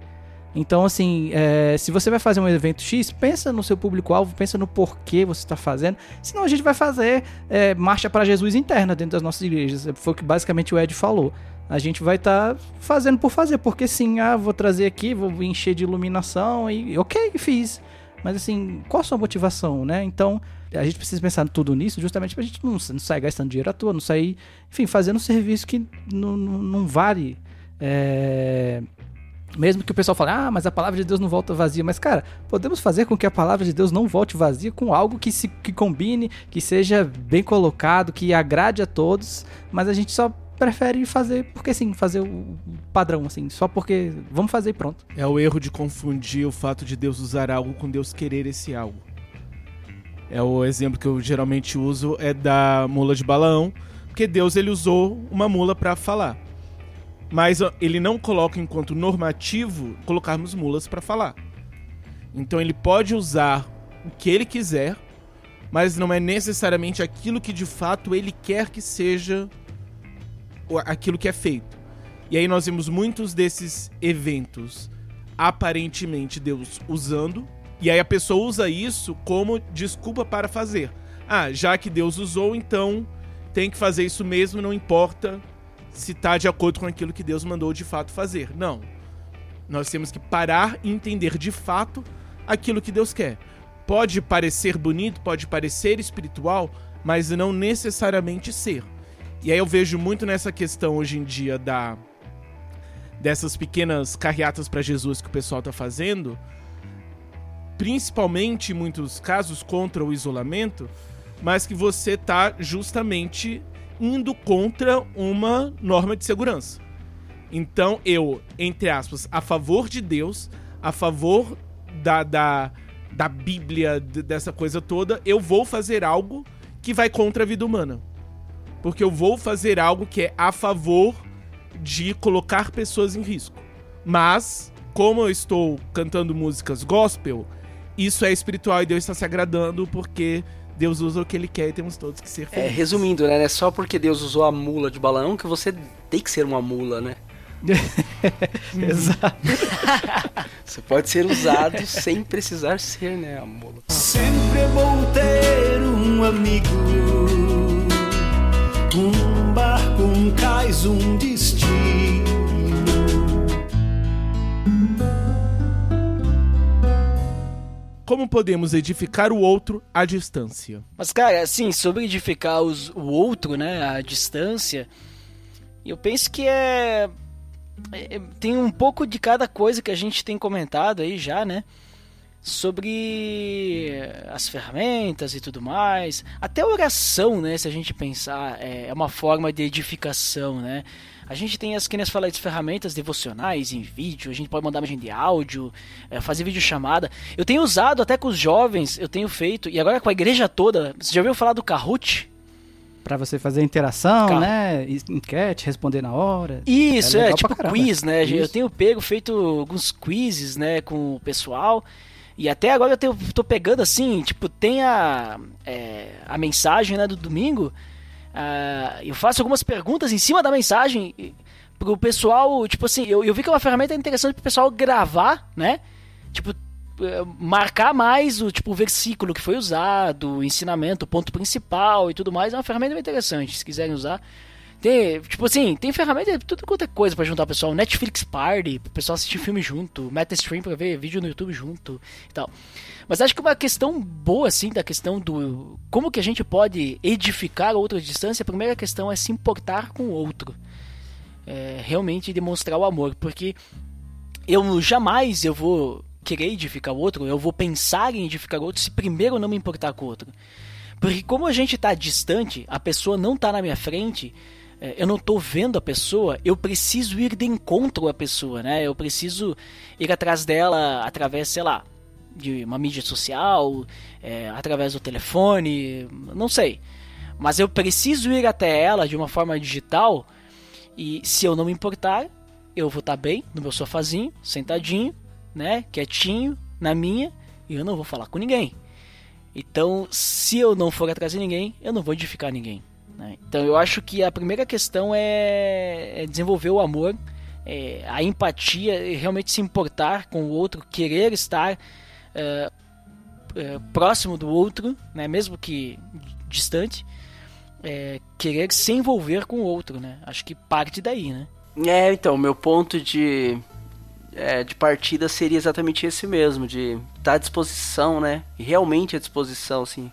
Então, assim, é, se você vai fazer um evento X, pensa no seu público-alvo, pensa no porquê você está fazendo. Senão a gente vai fazer é, marcha para Jesus interna dentro das nossas igrejas. Foi o que basicamente o Ed falou. A gente vai estar tá fazendo por fazer, porque sim, ah, vou trazer aqui, vou encher de iluminação e ok, fiz. Mas assim, qual a sua motivação, né? Então, a gente precisa pensar tudo nisso justamente pra gente não, não sair gastando dinheiro à toa, não sair, enfim, fazendo um serviço que não, não, não vale. É, mesmo que o pessoal fale, ah, mas a palavra de Deus não volta vazia. Mas, cara, podemos fazer com que a palavra de Deus não volte vazia com algo que se que combine, que seja bem colocado, que agrade a todos. Mas a gente só prefere fazer porque sim, fazer o padrão, assim, só porque vamos fazer e pronto. É o erro de confundir o fato de Deus usar algo com Deus querer esse algo. É o exemplo que eu geralmente uso é da mula de Balaão, porque Deus ele usou uma mula para falar mas ele não coloca enquanto normativo colocarmos mulas para falar. Então ele pode usar o que ele quiser, mas não é necessariamente aquilo que de fato ele quer que seja aquilo que é feito. E aí nós vemos muitos desses eventos aparentemente Deus usando, e aí a pessoa usa isso como desculpa para fazer. Ah, já que Deus usou, então tem que fazer isso mesmo, não importa se está de acordo com aquilo que Deus mandou de fato fazer. Não. Nós temos que parar e entender de fato aquilo que Deus quer. Pode parecer bonito, pode parecer espiritual, mas não necessariamente ser. E aí eu vejo muito nessa questão hoje em dia da dessas pequenas carreatas para Jesus que o pessoal está fazendo, principalmente em muitos casos contra o isolamento, mas que você tá justamente indo contra uma norma de segurança. Então eu, entre aspas, a favor de Deus, a favor da, da, da Bíblia, dessa coisa toda, eu vou fazer algo que vai contra a vida humana. Porque eu vou fazer algo que é a favor de colocar pessoas em risco. Mas como eu estou cantando músicas gospel, isso é espiritual e Deus está se agradando porque Deus usa o que ele quer e temos todos que ser É, felizes. resumindo, né? Não é só porque Deus usou a mula de balão que você tem que ser uma mula, né? Exato. Você pode ser usado sem precisar ser, né, a mula. Sempre é bom ter um amigo, um cais, um destino. Como podemos edificar o outro à distância? Mas, cara, assim, sobre edificar os- o outro, né, a distância, eu penso que é, é- Tem um pouco de cada coisa que a gente tem comentado aí já, né? Sobre as ferramentas e tudo mais. Até a oração, né? Se a gente pensar, é é uma forma de edificação, né? A gente tem as que nem eu falei, as ferramentas devocionais em vídeo, a gente pode mandar mensagem de áudio, é, fazer vídeo chamada. Eu tenho usado até com os jovens, eu tenho feito, e agora com a igreja toda. Você já ouviu falar do Kahoot? Pra você fazer interação, Carro. né? Enquete, responder na hora. Isso, É é, tipo quiz, né? Eu Isso. tenho pego, feito alguns quizzes, né, com o pessoal. E até agora eu tenho- tô pegando assim, tipo, tem a, é, a mensagem né, do domingo. ah, eu faço algumas perguntas em cima da mensagem pro pessoal, tipo assim, eu, eu vi que é uma ferramenta interessante pro pessoal gravar, né? Tipo, eh, marcar mais o tipo o versículo que foi usado, o ensinamento, o ponto principal e tudo mais. É uma ferramenta interessante, se quiserem usar. Tem, tipo assim, tem ferramenta tudo quanto é coisa pra juntar o pessoal. Netflix Party, pro pessoal assistir filme junto. Meta Stream pra ver vídeo no YouTube junto e tal. Mas acho que uma questão boa, assim, da questão do... Como que a gente pode edificar outra distância, a primeira questão é se importar com o outro. É, realmente demonstrar o amor. Porque eu jamais eu vou querer edificar o outro, eu vou pensar em edificar o outro se primeiro não me importar com o outro. Porque como a gente tá distante, a pessoa não tá na minha frente, eu não tô vendo a pessoa, eu preciso ir de encontro à pessoa, né? Eu preciso ir atrás dela através, sei lá, de uma mídia social, é, através do telefone, não sei. Mas eu preciso ir até ela de uma forma digital e se eu não me importar, eu vou estar bem no meu sofazinho, sentadinho, né, quietinho, na minha, e eu não vou falar com ninguém. Então, se eu não for atrás de ninguém, eu não vou edificar ninguém. Né? Então, eu acho que a primeira questão é, é desenvolver o amor, é, a empatia, realmente se importar com o outro, querer estar é, próximo do outro, né, mesmo que distante, é, querer se envolver com o outro, né? Acho que parte daí, né? É, então, meu ponto de, é, de partida seria exatamente esse mesmo, de estar à disposição, né? Realmente à disposição, assim,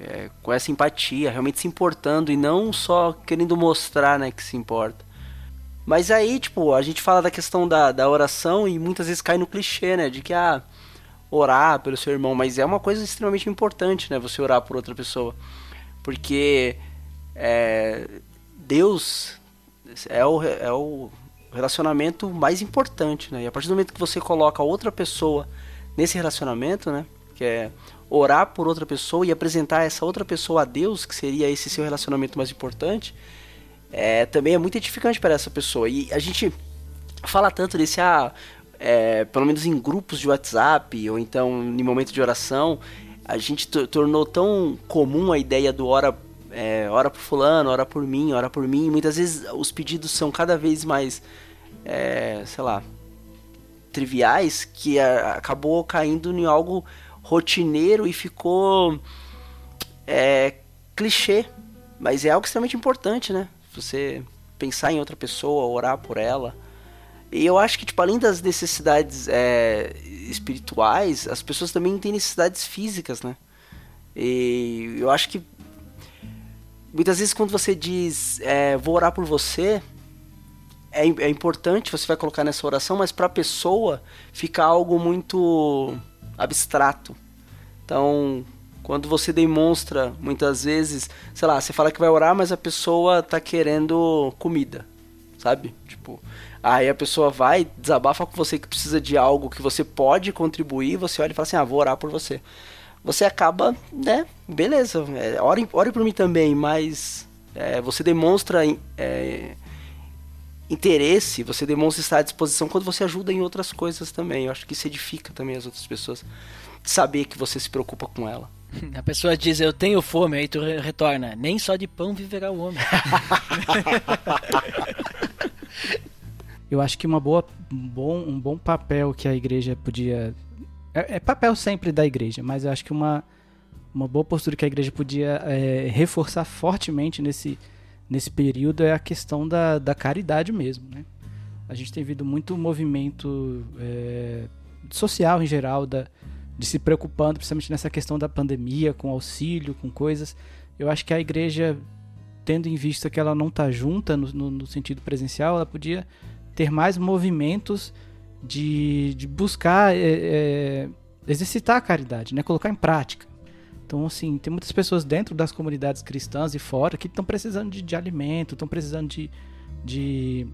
é, com essa empatia, realmente se importando e não só querendo mostrar, né, que se importa. Mas aí, tipo, a gente fala da questão da, da oração e muitas vezes cai no clichê, né? De que, ah, orar pelo seu irmão, mas é uma coisa extremamente importante, né? Você orar por outra pessoa. Porque é, Deus é o, é o relacionamento mais importante, né? E a partir do momento que você coloca outra pessoa nesse relacionamento, né? Que é orar por outra pessoa e apresentar essa outra pessoa a Deus, que seria esse seu relacionamento mais importante, é, também é muito edificante para essa pessoa. E a gente fala tanto desse, ah, é, pelo menos em grupos de WhatsApp ou então em momento de oração, a gente to- tornou tão comum a ideia do ora, é, ora por fulano, ora por mim, ora por mim. Muitas vezes os pedidos são cada vez mais, é, sei lá, triviais que acabou caindo em algo rotineiro e ficou é, clichê. Mas é algo extremamente importante, né? Você pensar em outra pessoa, orar por ela. E eu acho que, tipo, além das necessidades é, espirituais, as pessoas também têm necessidades físicas, né? E eu acho que muitas vezes quando você diz é, vou orar por você, é, é importante, você vai colocar nessa oração, mas para a pessoa fica algo muito abstrato. Então, quando você demonstra, muitas vezes, sei lá, você fala que vai orar, mas a pessoa tá querendo comida, sabe? Tipo, aí a pessoa vai, desabafa com você que precisa de algo que você pode contribuir, você olha e fala assim, ah, vou orar por você. Você acaba, né, beleza, é, ore, ore por mim também, mas é, você demonstra é, interesse, você demonstra estar à disposição quando você ajuda em outras coisas também. Eu acho que isso edifica também as outras pessoas. Saber que você se preocupa com ela. A pessoa diz, eu tenho fome, aí tu re- retorna, nem só de pão viverá o homem. Eu acho que uma boa, um, bom, um bom papel que a igreja podia. É, é papel sempre da igreja, mas eu acho que uma, uma boa postura que a igreja podia é, reforçar fortemente nesse, nesse período é a questão da, da caridade mesmo. Né? A gente tem visto muito movimento é, social em geral, da, de se preocupando, principalmente nessa questão da pandemia, com auxílio, com coisas. Eu acho que a igreja, tendo em vista que ela não está junta no, no, no sentido presencial, ela podia ter mais movimentos de, de buscar é, é, exercitar a caridade, né? colocar em prática. Então, assim, tem muitas pessoas dentro das comunidades cristãs e fora que estão precisando de, de alimento, estão precisando de, de,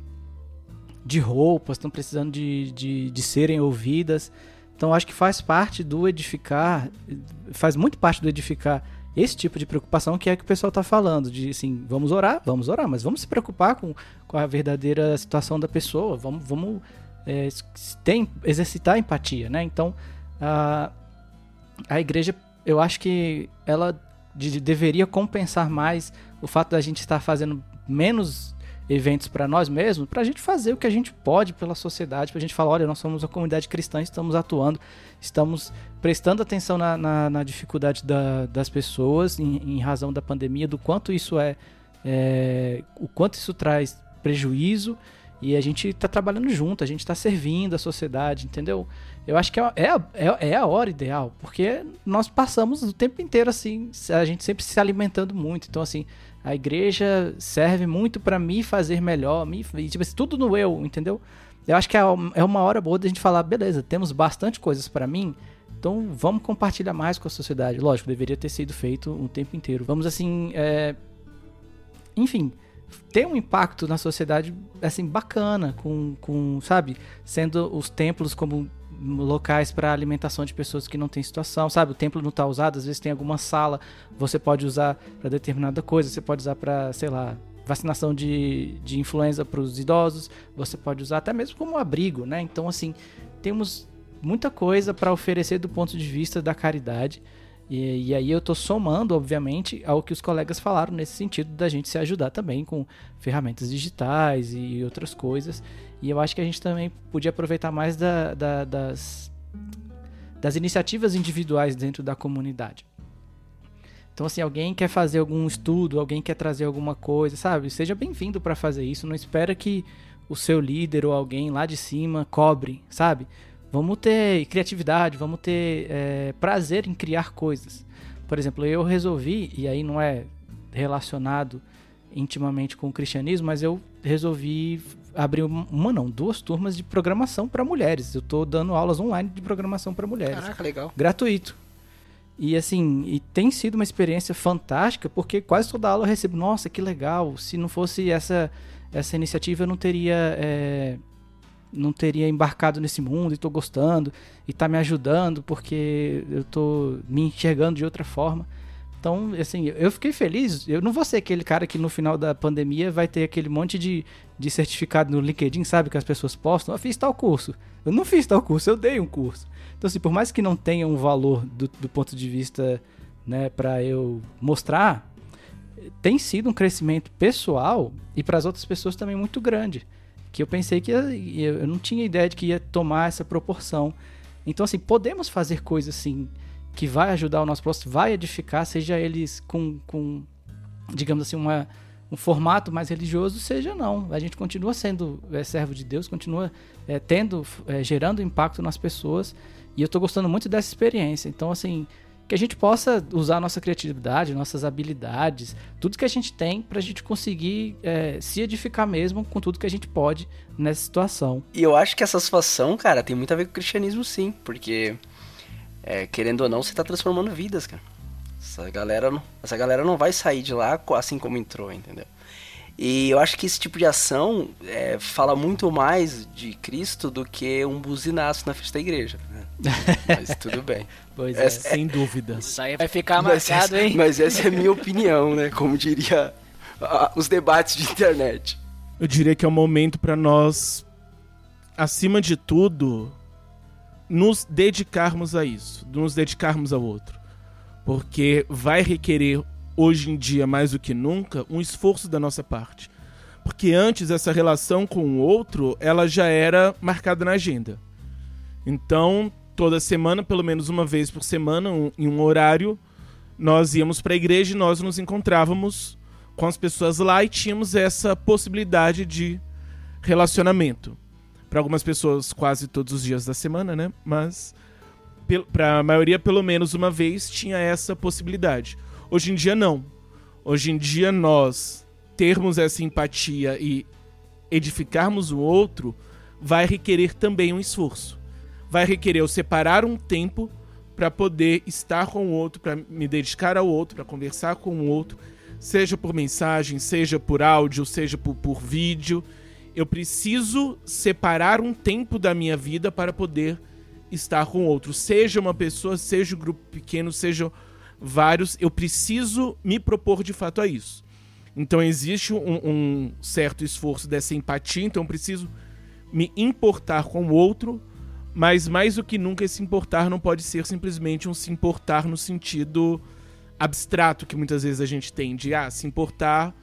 de roupas, estão precisando de, de, de serem ouvidas. Então, acho que faz parte do edificar, faz muito parte do edificar esse tipo de preocupação que é que o pessoal está falando, de assim, vamos orar, vamos orar, mas vamos se preocupar com, com a verdadeira situação da pessoa, vamos, vamos é, ter, exercitar empatia, né? Então, a, a igreja, eu acho que ela de, deveria compensar mais o fato da gente estar fazendo menos eventos para nós mesmos, para a gente fazer o que a gente pode pela sociedade, para a gente falar, olha, nós somos uma comunidade cristã, estamos atuando, estamos prestando atenção na, na, na dificuldade da, das pessoas em, em, razão da pandemia, do quanto isso é, é, o quanto isso traz prejuízo e a gente está trabalhando junto, a gente está servindo a sociedade, entendeu? Eu acho que é, é, é, é, a hora ideal, porque nós passamos o tempo inteiro assim, a gente sempre se alimentando muito, então assim, a igreja serve muito para me fazer melhor, me, tipo assim, tudo no eu, entendeu? Eu acho que é, é uma hora boa da gente falar, beleza, temos bastante coisas para mim, então vamos compartilhar mais com a sociedade. Lógico, deveria ter sido feito um tempo inteiro. Vamos assim, é... enfim, ter um impacto na sociedade assim bacana, com, com sabe, sendo os templos como locais para alimentação de pessoas que não têm situação, sabe? O templo não está usado, às vezes tem alguma sala, você pode usar para determinada coisa, você pode usar para, sei lá, vacinação de, de influenza para os idosos, você pode usar até mesmo como abrigo, né? Então, assim, temos muita coisa para oferecer do ponto de vista da caridade. E, e, aí eu estou somando, obviamente, ao que os colegas falaram nesse sentido da gente se ajudar também com ferramentas digitais e outras coisas. E eu acho que a gente também podia aproveitar mais da, da, das, das iniciativas individuais dentro da comunidade. Então, assim, alguém quer fazer algum estudo, alguém quer trazer alguma coisa, sabe? Seja bem-vindo para fazer isso. Não espera que o seu líder ou alguém lá de cima cobre, sabe? Vamos ter criatividade, vamos ter é, prazer em criar coisas. Por exemplo, eu resolvi, e aí não é relacionado intimamente com o cristianismo, mas eu resolvi abrir uma não, duas turmas de programação para mulheres. Eu estou dando aulas online de programação para mulheres. Caraca, legal. Gratuito. E assim, e tem sido uma experiência fantástica, porque quase toda aula eu recebo, nossa, que legal. Se não fosse essa essa iniciativa, eu não teria é, não teria embarcado nesse mundo e estou gostando e está me ajudando porque eu estou me enxergando de outra forma. Então, assim, eu fiquei feliz. Eu não vou ser aquele cara que no final da pandemia vai ter aquele monte de, de certificado no LinkedIn, sabe? Que as pessoas postam. Eu fiz tal curso. Eu não fiz tal curso, eu dei um curso. Então, assim, por mais que não tenha um valor do, do ponto de vista, né, para eu mostrar, tem sido um crescimento pessoal e para as outras pessoas também muito grande que eu pensei que ia, eu não tinha ideia de que ia tomar essa proporção. Então, assim, podemos fazer coisas assim que vai ajudar o nosso próximo, vai edificar, seja eles com, com digamos assim, uma, um formato mais religioso, seja não. A gente continua sendo é, servo de Deus, continua é, tendo, é, gerando impacto nas pessoas. E eu estou gostando muito dessa experiência. Então, assim, que a gente possa usar a nossa criatividade, nossas habilidades, tudo que a gente tem para a gente conseguir é, se edificar mesmo com tudo que a gente pode nessa situação. E eu acho que essa situação, cara, tem muito a ver com o cristianismo, sim, porque é, querendo ou não, você está transformando vidas, cara. Essa galera, essa galera não vai sair de lá assim como entrou, entendeu? E eu acho que esse tipo de ação é, fala muito mais de Cristo do que um buzinaço na festa da igreja. Né? Mas tudo bem. Pois é, essa, sem dúvidas. Isso aí vai ficar marcado, hein? Mas essa é a minha opinião, né? Como diria os debates de internet. eu diria que é o momento para nós, acima de tudo, nos dedicarmos a isso, nos dedicarmos ao outro. Porque vai requerer, hoje em dia, mais do que nunca, um esforço da nossa parte. Porque antes essa relação com o outro, ela já era marcada na agenda. Então, toda semana, pelo menos uma vez por semana, um, em um horário, nós íamos para a igreja e nós nos encontrávamos com as pessoas lá e tínhamos essa possibilidade de relacionamento. Para algumas pessoas, quase todos os dias da semana, né? Mas para a maioria, pelo menos uma vez, tinha essa possibilidade. Hoje em dia, não. Hoje em dia, nós termos essa empatia e edificarmos o outro vai requerer também um esforço. Vai requerer eu separar um tempo para poder estar com o outro, para me dedicar ao outro, para conversar com o outro, seja por mensagem, seja por áudio, seja por, por vídeo. Eu preciso separar um tempo da minha vida para poder estar com o outro. Seja uma pessoa, seja um grupo pequeno, seja vários, eu preciso me propor de fato a isso. Então existe um, um certo esforço dessa empatia, então eu preciso me importar com o outro mas mais do que nunca, esse importar não pode ser simplesmente um se importar no sentido abstrato que muitas vezes a gente tem de ah, se importar,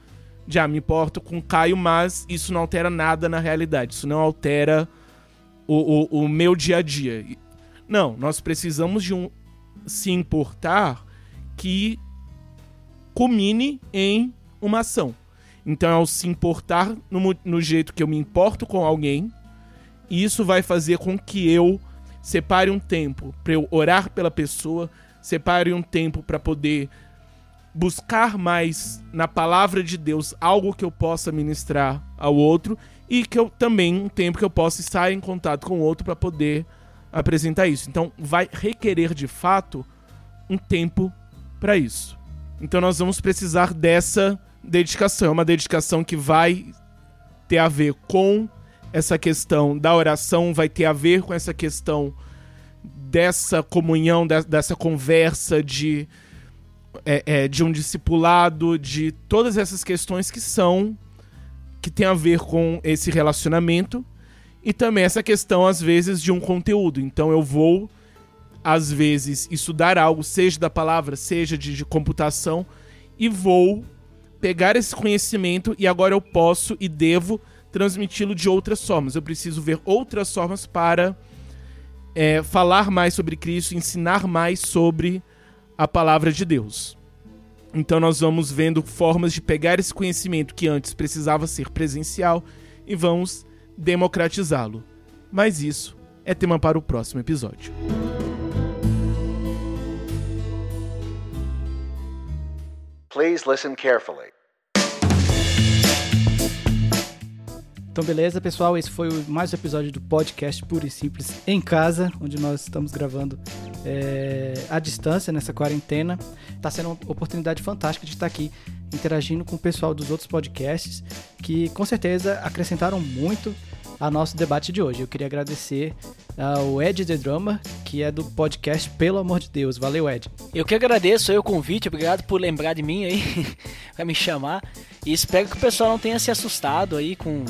de ah, me importo com Caio, mas isso não altera nada na realidade, isso não altera o, o, o meu dia a dia. Não, nós precisamos de um se importar que culmine em uma ação. Então é o se importar no, no jeito que eu me importo com alguém isso vai fazer com que eu separe um tempo para eu orar pela pessoa, separe um tempo para poder buscar mais na palavra de Deus algo que eu possa ministrar ao outro e que eu também um tempo que eu possa estar em contato com o outro para poder apresentar isso. Então vai requerer de fato um tempo para isso. Então nós vamos precisar dessa dedicação, é uma dedicação que vai ter a ver com essa questão da oração vai ter a ver com essa questão dessa comunhão, dessa conversa, de, é, é, de um discipulado, de todas essas questões que são. que tem a ver com esse relacionamento. E também essa questão, às vezes, de um conteúdo. Então eu vou, às vezes, estudar algo, seja da palavra, seja de, de computação, e vou pegar esse conhecimento e agora eu posso e devo transmiti-lo de outras formas. Eu preciso ver outras formas para é, falar mais sobre Cristo, ensinar mais sobre a palavra de Deus. Então nós vamos vendo formas de pegar esse conhecimento que antes precisava ser presencial e vamos democratizá-lo. Mas isso é tema para o próximo episódio. Please listen carefully. Então, beleza, pessoal? Esse foi mais um episódio do podcast Puro e Simples em casa, onde nós estamos gravando é, à distância nessa quarentena. Está sendo uma oportunidade fantástica de estar aqui interagindo com o pessoal dos outros podcasts, que com certeza acrescentaram muito ao nosso debate de hoje. Eu queria agradecer ao Ed The Drummer, que é do podcast Pelo Amor de Deus. Valeu, Ed. Eu que agradeço aí o convite, obrigado por lembrar de mim aí, para me chamar. E espero que o pessoal não tenha se assustado aí com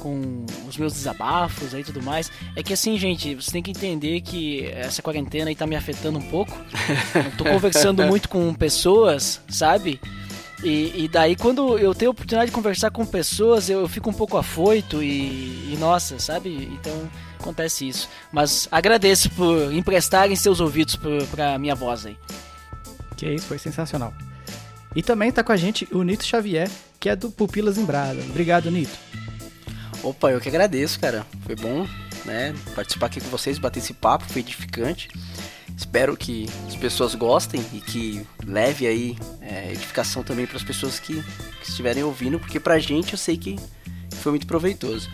com os meus desabafos aí e tudo mais. É que assim, gente, você tem que entender que essa quarentena aí tá me afetando um pouco. Eu tô conversando muito com pessoas, sabe? E, e, daí quando eu tenho a oportunidade de conversar com pessoas, eu, eu fico um pouco afoito e, e, nossa, sabe? Então acontece isso. Mas agradeço por emprestarem seus ouvidos por, pra minha voz aí. Que isso, foi sensacional. E também tá com a gente o Nito Xavier, que é do Pupilas em Brasa. Obrigado, Nito. Opa, eu que agradeço, cara. Foi bom, né? Participar aqui com vocês, bater esse papo, foi edificante. Espero que as pessoas gostem e que leve aí é, edificação também para as pessoas que, que, estiverem ouvindo, porque pra gente eu sei que foi muito proveitoso.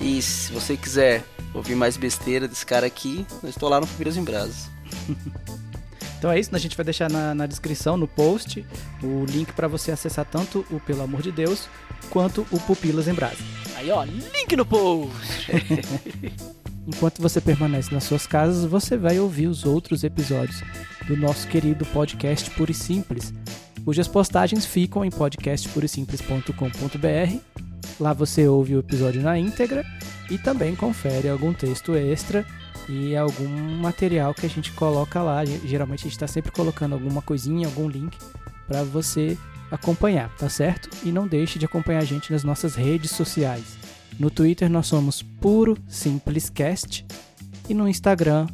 E se você quiser ouvir mais besteira desse cara aqui, eu estou lá no Pupilas em Brasas. Então é isso, a gente vai deixar na, na descrição, no post, o link para você acessar tanto o Pelo Amor de Deus quanto o Pupilas em Brasa. Aí ó, link no post! Enquanto você permanece nas suas casas, você vai ouvir os outros episódios do nosso querido podcast Puro e Simples, cujas postagens ficam em podcastpurisimples.com.br Lá você ouve o episódio na íntegra e também confere algum texto extra e algum material que a gente coloca lá. Geralmente a gente está sempre colocando alguma coisinha, algum link para você acompanhar, tá certo? E não deixe de acompanhar a gente nas nossas redes sociais. No Twitter nós somos Puro Simples Cast e no Instagram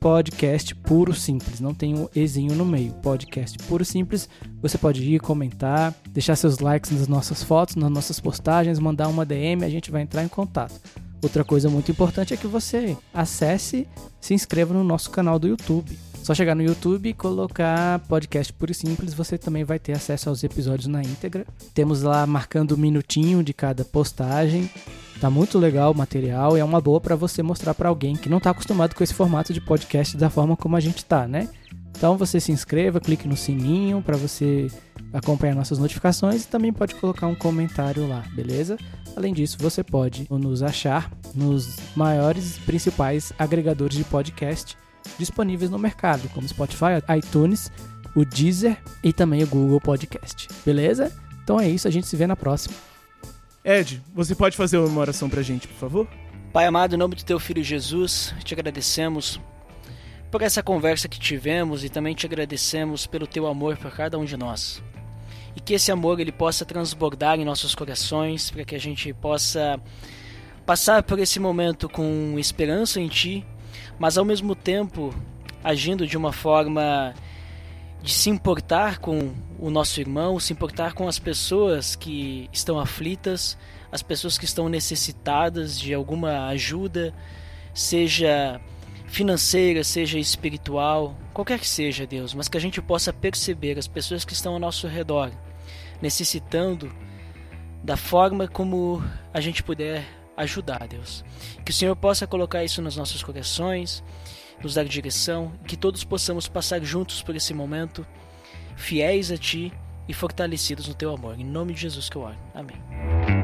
podcast puro simples, não tem um ezinho no meio, podcast puro simples. Você pode ir comentar, deixar seus likes nas nossas fotos, nas nossas postagens, mandar uma DM, a gente vai entrar em contato. Outra coisa muito importante é que você acesse, se inscreva no nosso canal do YouTube. Só chegar no YouTube e colocar podcast puro e simples, você também vai ter acesso aos episódios na íntegra. Temos lá marcando um minutinho de cada postagem. Tá muito legal o material e é uma boa para você mostrar para alguém que não está acostumado com esse formato de podcast da forma como a gente tá, né? Então você se inscreva, clique no sininho para você acompanhar nossas notificações e também pode colocar um comentário lá, beleza? Além disso, você pode nos achar nos maiores principais agregadores de podcast disponíveis no mercado, como Spotify, iTunes, o Deezer e também o Google Podcast. Beleza? Então é isso, a gente se vê na próxima. Ed, você pode fazer uma oração pra gente, por favor? Pai amado, em nome do teu filho Jesus, te agradecemos por essa conversa que tivemos e também te agradecemos pelo teu amor por cada um de nós. E que esse amor ele possa transbordar em nossos corações, para que a gente possa passar por esse momento com esperança em ti mas ao mesmo tempo agindo de uma forma de se importar com o nosso irmão, se importar com as pessoas que estão aflitas, as pessoas que estão necessitadas de alguma ajuda, seja financeira, seja espiritual, qualquer que seja, Deus, mas que a gente possa perceber as pessoas que estão ao nosso redor necessitando da forma como a gente puder ajudar, Deus. Que o Senhor possa colocar isso nos nossos corações, nos dar direção, que todos possamos passar juntos por esse momento, fiéis a Ti e fortalecidos no Teu amor. Em nome de Jesus que eu oro. Amém.